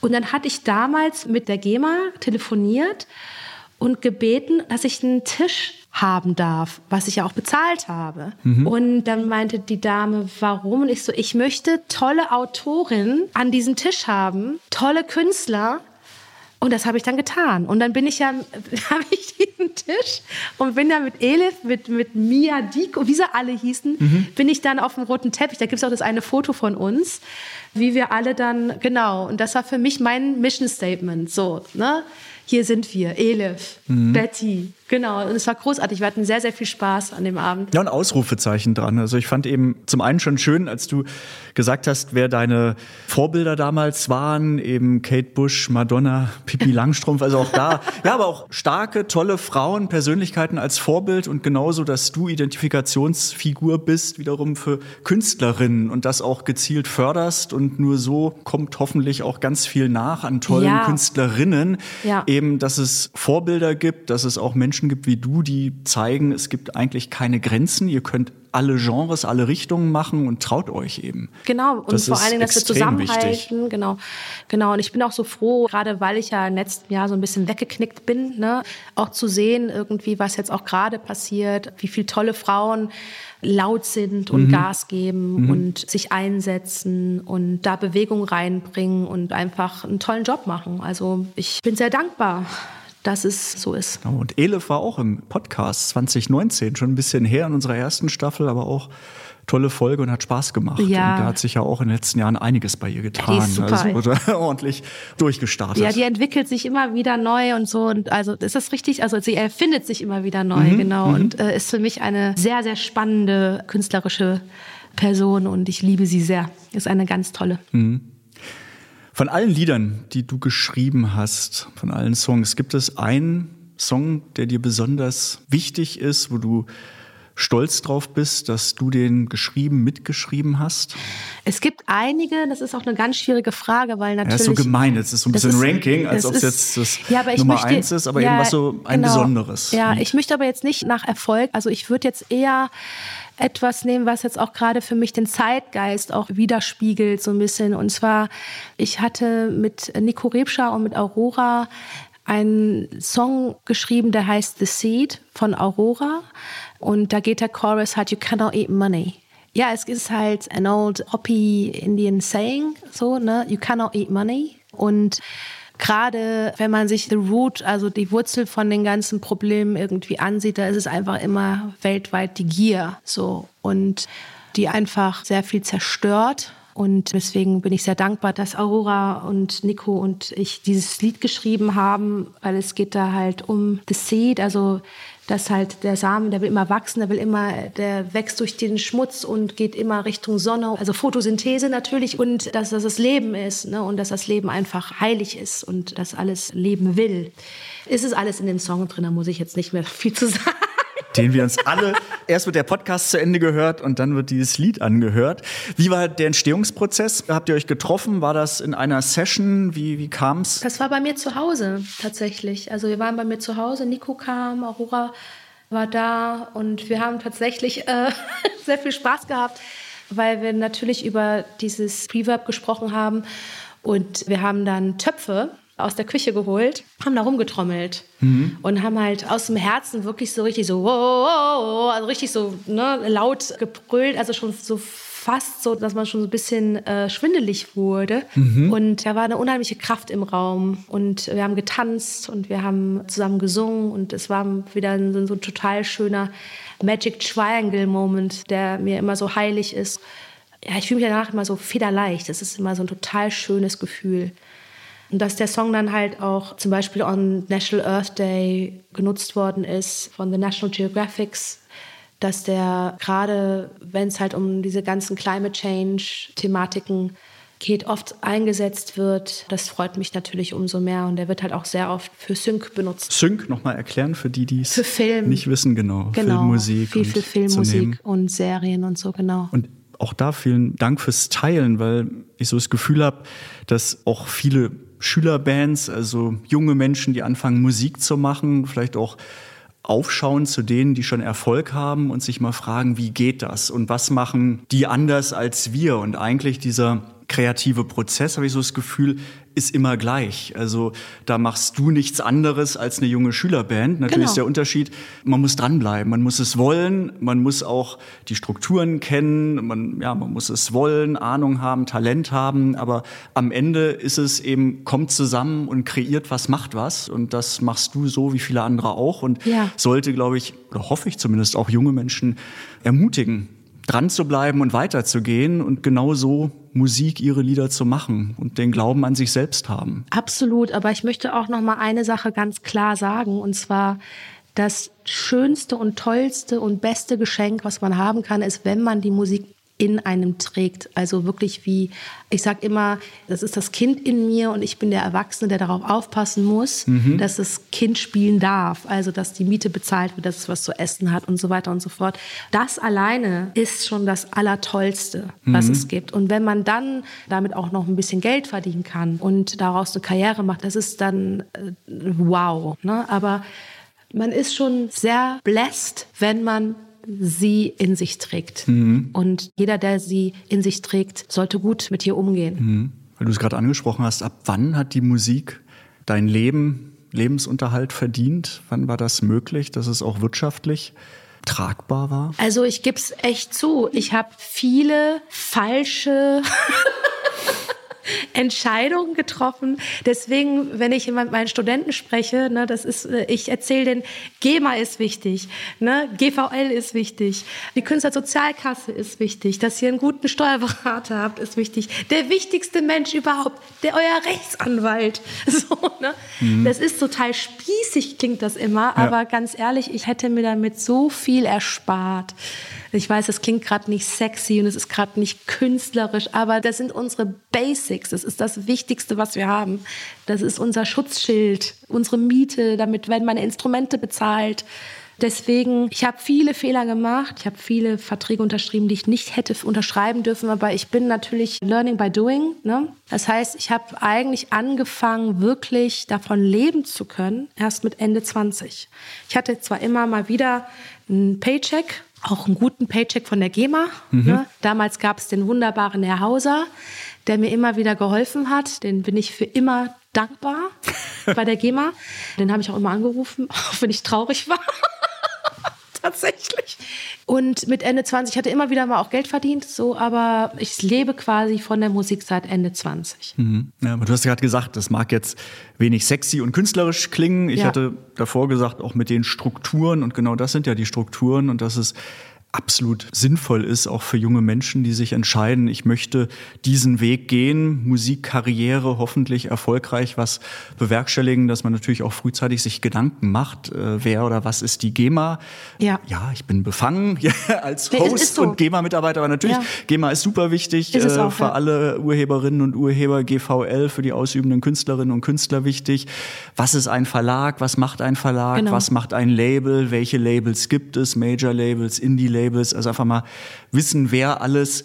Und dann hatte ich damals mit der GEMA telefoniert und gebeten, dass ich einen Tisch haben darf, was ich ja auch bezahlt habe. Mhm. Und dann meinte die Dame, warum? Und ich so, ich möchte tolle Autorinnen an diesem Tisch haben, tolle Künstler. Und das habe ich dann getan. Und dann bin ich ja, *laughs* habe ich diesen Tisch und bin da mit Elif, mit, mit Mia Diko, wie sie alle hießen, mhm. bin ich dann auf dem roten Teppich. Da gibt es auch das eine Foto von uns, wie wir alle dann, genau. Und das war für mich mein Mission Statement. So, ne? Hier sind wir, Elif, mhm. Betty, Genau, und es war großartig. Wir hatten sehr, sehr viel Spaß an dem Abend. Ja, ein Ausrufezeichen dran. Also ich fand eben zum einen schon schön, als du gesagt hast, wer deine Vorbilder damals waren, eben Kate Bush, Madonna, Pippi *laughs* Langstrumpf, also auch da. ja, aber auch starke, tolle Frauen, Persönlichkeiten als Vorbild und genauso, dass du Identifikationsfigur bist, wiederum für Künstlerinnen und das auch gezielt förderst und nur so kommt hoffentlich auch ganz viel nach an tollen ja. Künstlerinnen. Ja. Eben, dass es Vorbilder gibt, dass es auch Menschen Menschen gibt wie du, die zeigen, es gibt eigentlich keine Grenzen. Ihr könnt alle Genres, alle Richtungen machen und traut euch eben. Genau, und Das vor allen Dingen, dass wir zusammenhalten. wichtig. Genau, genau. Und ich bin auch so froh, gerade weil ich ja im letzten Jahr so ein bisschen weggeknickt bin, ne, auch zu sehen, irgendwie, was jetzt auch gerade passiert, wie viele tolle Frauen laut sind und Gas geben und sich einsetzen und da Bewegung reinbringen und einfach einen tollen Job machen. Also ich bin sehr dankbar, dass es so ist. Genau. Und Elif war auch im Podcast 2019, schon ein bisschen her in unserer ersten Staffel, aber auch tolle Folge und hat Spaß gemacht. Ja. Und da hat sich ja auch in den letzten Jahren einiges bei ihr getan. die ist super. Also wurde *laughs* ordentlich durchgestartet. Ja, die entwickelt sich immer wieder neu und so. Und also ist das richtig? Also sie erfindet sich immer wieder neu, Mhm, genau. Und äh, ist für mich eine sehr, sehr spannende künstlerische Person und ich liebe sie sehr. Ist eine ganz tolle. Von allen Liedern, die du geschrieben hast, von allen Songs, gibt es einen Song, der dir besonders wichtig ist, wo du stolz drauf bist, dass du den geschrieben, mitgeschrieben hast? Es gibt einige, das ist auch eine ganz schwierige Frage, weil Ja, natürlich. ist so gemein. Jetzt ist so ein Das bisschen ist- Ranking, als das ob es jetzt das ja, aber ich Nummer möchte- eins ist, aber ja, irgendwas so ein genau. besonderes. Ja, ich möchte aber jetzt nicht nach Erfolg, also ich würde jetzt eher etwas nehmen, was jetzt auch gerade für mich den Zeitgeist auch widerspiegelt, so ein bisschen. Und zwar, ich hatte mit Nico Rebscher und mit Aurora einen Song geschrieben, der heißt The Seed von Aurora. Und da geht der Chorus halt, You cannot eat money. Ja, es ist halt an old Hopi Indian saying, so, ne? You cannot eat money. Und gerade wenn man sich the root, also die Wurzel von den ganzen Problemen irgendwie ansieht, da ist es einfach immer weltweit die Gier, so. Und die einfach sehr viel zerstört. Und deswegen bin ich sehr dankbar, dass Aurora und Nico und ich dieses Lied geschrieben haben, weil es geht da halt um the seed, also dass halt der Samen, der will immer wachsen, der will immer, der wächst durch den Schmutz und geht immer Richtung Sonne. Also Photosynthese natürlich und dass das das Leben ist ne? und dass das Leben einfach heilig ist und dass alles leben will. Ist es alles in dem Song drin, da muss ich jetzt nicht mehr viel zu *laughs* sagen. Den wir uns alle, *laughs* erst wird der Podcast zu Ende gehört und dann wird dieses Lied angehört. Wie war der Entstehungsprozess? Habt ihr euch getroffen? War das in einer Session? Wie, wie kam's? Das war bei mir zu Hause tatsächlich. Also wir waren bei mir zu Hause, Nico kam, Aurora war da und wir haben tatsächlich äh, *laughs* sehr viel Spaß gehabt, weil wir natürlich über dieses Reverb gesprochen haben und wir haben dann Töpfe aus der Küche geholt, haben da rumgetrommelt und haben halt aus dem Herzen wirklich so richtig so, wow, wow, also richtig so ne, laut gebrüllt, also schon so fast so, dass man schon so ein bisschen äh, schwindelig wurde. Und da war eine unheimliche Kraft im Raum. Und wir haben getanzt und wir haben zusammen gesungen. Und es war wieder ein, so ein total schöner Magic Triangle Moment, der mir immer so heilig ist. Ja, ich fühle mich danach immer so federleicht. Das ist immer so ein total schönes Gefühl. Und dass der Song dann halt auch zum Beispiel on National Earth Day genutzt worden ist von The National Geographics, dass der gerade, wenn es halt um diese ganzen Climate Change-Thematiken geht, oft eingesetzt wird. Das freut mich natürlich umso mehr. Und der wird halt auch sehr oft für Sync benutzt. Sync nochmal erklären für die, die es nicht wissen, genau. Genau. Filmmusik. Viel für Filmmusik und Serien und so, genau. Und auch da vielen Dank fürs Teilen, weil ich so das Gefühl habe, dass auch viele Schülerbands, also junge Menschen, die anfangen Musik zu machen, vielleicht auch aufschauen zu denen, die schon Erfolg haben und sich mal fragen, wie geht das und was machen die anders als wir? Und eigentlich dieser kreative Prozess, habe ich so das Gefühl, ist immer gleich. Also da machst du nichts anderes als eine junge Schülerband. Natürlich Genau. ist der Unterschied, man muss dranbleiben, man muss es wollen, man muss auch die Strukturen kennen, man, ja, man muss es wollen, Ahnung haben, Talent haben, aber am Ende ist es eben, kommt zusammen und kreiert was, macht was und das machst du so wie viele andere auch und Ja. sollte, glaube ich, oder hoffe ich zumindest auch junge Menschen ermutigen, dran zu bleiben und weiterzugehen und genau so Musik, ihre Lieder zu machen und den Glauben an sich selbst haben. Absolut, aber ich möchte auch noch mal eine Sache ganz klar sagen und zwar das schönste und tollste und beste Geschenk, was man haben kann, ist, wenn man die Musik in einem trägt. Also wirklich wie, ich sag immer, das ist das Kind in mir und ich bin der Erwachsene, der darauf aufpassen muss, dass das Kind spielen darf. Also, dass die Miete bezahlt wird, dass es was zu essen hat und so weiter und so fort. Das alleine ist schon das Allertollste, was es gibt. Und wenn man dann damit auch noch ein bisschen Geld verdienen kann und daraus eine Karriere macht, das ist dann äh, wow. Ne? Aber man ist schon sehr blessed, wenn man sie in sich trägt. Mhm. Und jeder, der sie in sich trägt, sollte gut mit ihr umgehen. Mhm. Weil du es gerade angesprochen hast, ab wann hat die Musik dein Leben, Lebensunterhalt verdient? Wann war das möglich, dass es auch wirtschaftlich tragbar war? Also ich gebe es echt zu, ich habe viele falsche *laughs* *laughs* Entscheidungen getroffen. Deswegen, wenn ich mit meinen Studenten spreche, ne, das ist, äh, ich erzähle denen, GEMA ist wichtig, ne, GVL ist wichtig, die Künstlersozialkasse ist wichtig, dass ihr einen guten Steuerberater habt, ist wichtig. Der wichtigste Mensch überhaupt, der euer Rechtsanwalt. *laughs* So, ne? Mhm. Das ist total spießig, klingt das immer, ja. aber ganz ehrlich, ich hätte mir damit so viel erspart. Ich weiß, das klingt gerade nicht sexy und es ist gerade nicht künstlerisch, aber das sind unsere Basics. Das ist das Wichtigste, was wir haben. Das ist unser Schutzschild, unsere Miete, damit werden meine Instrumente bezahlt. Deswegen, ich habe viele Fehler gemacht. Ich habe viele Verträge unterschrieben, die ich nicht hätte unterschreiben dürfen. Aber ich bin natürlich learning by doing. Ne? Das heißt, ich habe eigentlich angefangen, wirklich davon leben zu können, erst mit Ende 20. Ich hatte zwar immer mal wieder einen Paycheck, auch einen guten Paycheck von der GEMA. Mhm. Ne? Damals gab es den wunderbaren Herr Hauser, der mir immer wieder geholfen hat. Den bin ich für immer dankbar *laughs* bei der GEMA. Den habe ich auch immer angerufen, *laughs* auch wenn ich traurig war. *laughs* Tatsächlich. Und mit Ende 20 hatte immer wieder mal auch Geld verdient, so, aber ich lebe quasi von der Musik seit Ende 20. Mhm. Ja, aber du hast gerade gesagt, das mag jetzt wenig sexy und künstlerisch klingen. Ich ja. hatte davor gesagt, auch mit den Strukturen und genau das sind ja die Strukturen und das ist absolut sinnvoll ist, auch für junge Menschen, die sich entscheiden, ich möchte diesen Weg gehen, Musikkarriere hoffentlich erfolgreich was bewerkstelligen, dass man natürlich auch frühzeitig sich Gedanken macht, äh, wer oder was ist die GEMA. Ja, ja ich bin befangen *laughs* ja, als Host so. und GEMA-Mitarbeiter, aber natürlich, ja. GEMA ist super wichtig ist äh, auch, für ja. alle Urheberinnen und Urheber, GVL für die ausübenden Künstlerinnen und Künstler wichtig. Was ist ein Verlag, was macht ein Verlag, genau. was macht ein Label, welche Labels gibt es, Major-Labels, Indie-Labels, Labels, also einfach mal wissen, wer alles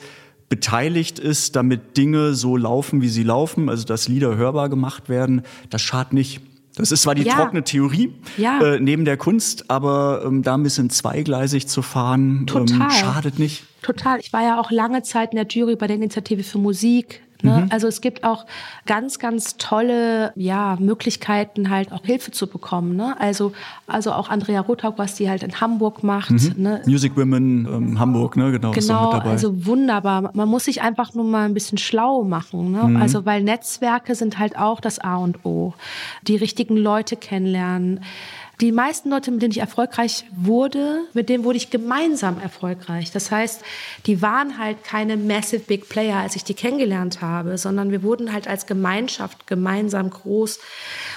beteiligt ist, damit Dinge so laufen, wie sie laufen, also dass Lieder hörbar gemacht werden, das schadet nicht. Das ist zwar die ja. trockene Theorie ja. äh, neben der Kunst, aber ähm, da ein bisschen zweigleisig zu fahren, ähm, schadet nicht. Total. Ich war ja auch lange Zeit in der Jury bei der Initiative für Musik. Ne? Mhm. Also es gibt auch ganz, ganz tolle ja, Möglichkeiten, halt auch Hilfe zu bekommen. Ne? Also, also auch Andrea Rothaug, was die halt in Hamburg macht. Mhm. Ne? Music Women ähm, Hamburg, ne? genau. Genau, also wunderbar. Man muss sich einfach nur mal ein bisschen schlau machen. Ne? Mhm. Also weil Netzwerke sind halt auch das A und O. Die richtigen Leute kennenlernen. Die meisten Leute, mit denen ich erfolgreich wurde, mit denen wurde ich gemeinsam erfolgreich. Das heißt, die waren halt keine massive big player, als ich die kennengelernt habe, sondern wir wurden halt als Gemeinschaft gemeinsam groß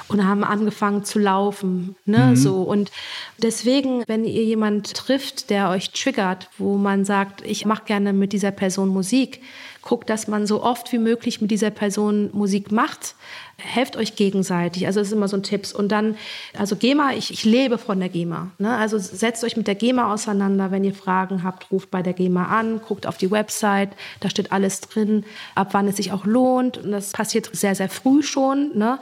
und haben angefangen zu laufen, ne, mhm. so. Und deswegen, wenn ihr jemand trifft, der euch triggert, wo man sagt, ich mache gerne mit dieser Person Musik, guckt, dass man so oft wie möglich mit dieser Person Musik macht, helft euch gegenseitig. Also das ist immer so ein Tipp. Und dann, also GEMA, ich, ich lebe von der GEMA. Ne? Also setzt euch mit der GEMA auseinander. Wenn ihr Fragen habt, ruft bei der GEMA an, guckt auf die Website, da steht alles drin, ab wann es sich auch lohnt. Und das passiert sehr, sehr früh schon, ne?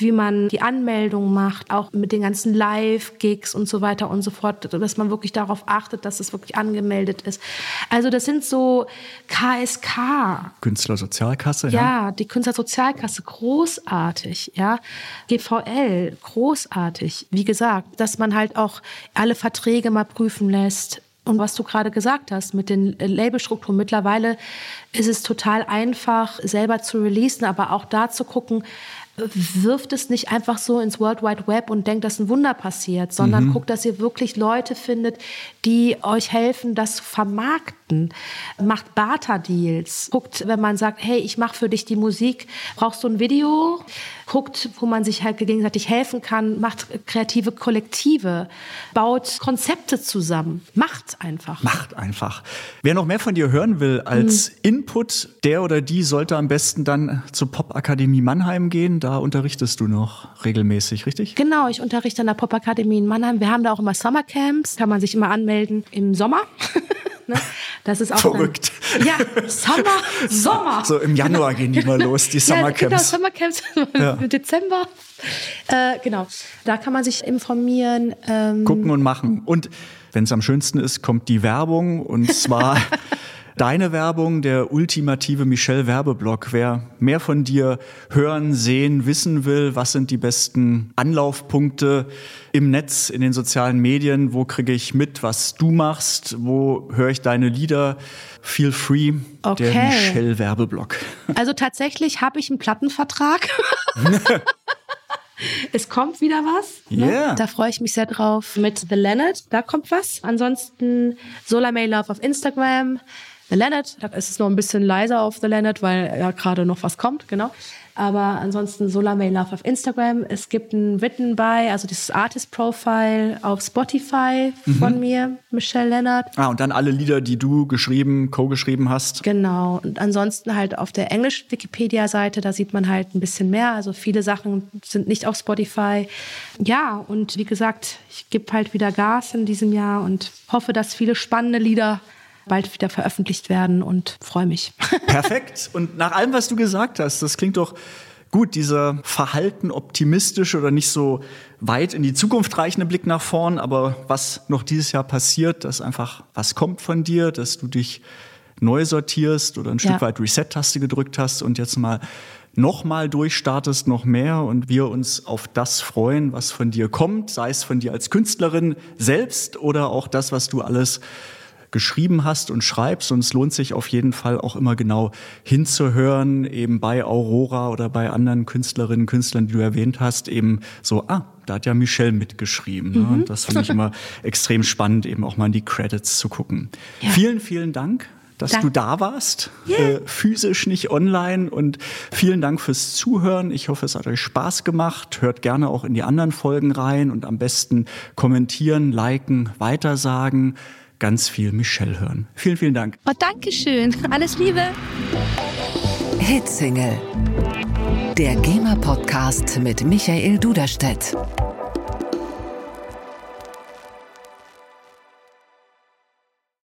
Wie man die Anmeldung macht, auch mit den ganzen Live-Gigs und so weiter und so fort, dass man wirklich darauf achtet, dass es wirklich angemeldet ist. Also das sind so KSK. Künstlersozialkasse, ja. Ja, die Künstlersozialkasse, großartig großartig, ja. GVL, großartig. Wie gesagt, dass man halt auch alle Verträge mal prüfen lässt. Und was du gerade gesagt hast mit den Labelstrukturen, mittlerweile ist es total einfach, selber zu releasen, aber auch da zu gucken, wirft es nicht einfach so ins World Wide Web und denkt, dass ein Wunder passiert, sondern mhm. guckt, dass ihr wirklich Leute findet, die euch helfen, das zu vermarkten. Macht Barter-Deals. Guckt, wenn man sagt, hey, ich mache für dich die Musik, brauchst du ein Video? Guckt, wo man sich halt gegenseitig helfen kann, macht kreative Kollektive, baut Konzepte zusammen. Macht einfach. Macht einfach. Wer noch mehr von dir hören will als mhm. Input, der oder die sollte am besten dann zur Popakademie Mannheim gehen. Da unterrichtest du noch regelmäßig, richtig? Genau, ich unterrichte an der Popakademie in Mannheim. Wir haben da auch immer Summercamps, kann man sich immer anmelden im Sommer. *laughs* Ne? Das ist auch Verrückt. Dann, ja, Sommer, Sommer. So im Januar gehen die mal los, die Summercamps. Ja, genau, Summercamps ja. im Dezember. Äh, genau, da kann man sich informieren. Ähm, Gucken und machen. Und wenn es am schönsten ist, kommt die Werbung und zwar *laughs* deine Werbung, der ultimative Michelle Werbeblock. Wer mehr von dir hören, sehen, wissen will, was sind die besten Anlaufpunkte im Netz, in den sozialen Medien, wo kriege ich mit, was du machst, wo höre ich deine Lieder? Feel free, okay. der Michelle Werbeblock. Also tatsächlich habe ich einen Plattenvertrag. *laughs* Es kommt wieder was. Ne? Yeah. Da freue ich mich sehr drauf. Mit The Leonard, da kommt was. Ansonsten Solar May Love auf Instagram. The Leonard, da ist es noch ein bisschen leiser auf The Leonard, weil ja gerade noch was kommt, genau. Aber ansonsten Solar May Love auf Instagram. Es gibt ein Written by, also dieses Artist Profile auf Spotify von mhm. mir, Michelle Leonard. Ah, und dann alle Lieder, die du geschrieben, co-geschrieben hast. Genau. Und ansonsten halt auf der englischen Wikipedia-Seite, da sieht man halt ein bisschen mehr. Also viele Sachen sind nicht auf Spotify. Ja, und wie gesagt, ich gebe halt wieder Gas in diesem Jahr und hoffe, dass viele spannende Lieder bald wieder veröffentlicht werden und freue mich. *laughs* Perfekt. Und nach allem, was du gesagt hast, das klingt doch gut, dieser verhalten optimistische oder nicht so weit in die Zukunft reichende Blick nach vorn, aber was noch dieses Jahr passiert, dass einfach was kommt von dir, dass du dich neu sortierst oder ein ja. Stück weit Reset-Taste gedrückt hast und jetzt mal nochmal durchstartest, noch mehr und wir uns auf das freuen, was von dir kommt, sei es von dir als Künstlerin selbst oder auch das, was du alles geschrieben hast und schreibst. Und es lohnt sich auf jeden Fall auch immer genau hinzuhören, eben bei Aurora oder bei anderen Künstlerinnen und Künstlern, die du erwähnt hast, eben so, ah, da hat ja Michelle mitgeschrieben. Ne? Mhm. Und das finde ich immer *laughs* extrem spannend, eben auch mal in die Credits zu gucken. Ja. Vielen, vielen Dank dass Dank. du da warst, yeah. äh, physisch, nicht online. Und vielen Dank fürs Zuhören. Ich hoffe, es hat euch Spaß gemacht. Hört gerne auch in die anderen Folgen rein und am besten kommentieren, liken, weitersagen ganz viel Michelle hören. Vielen, vielen Dank. Oh, Dankeschön. Alles Liebe. Hitsingle. Der GEMA-Podcast mit Michael Duderstedt.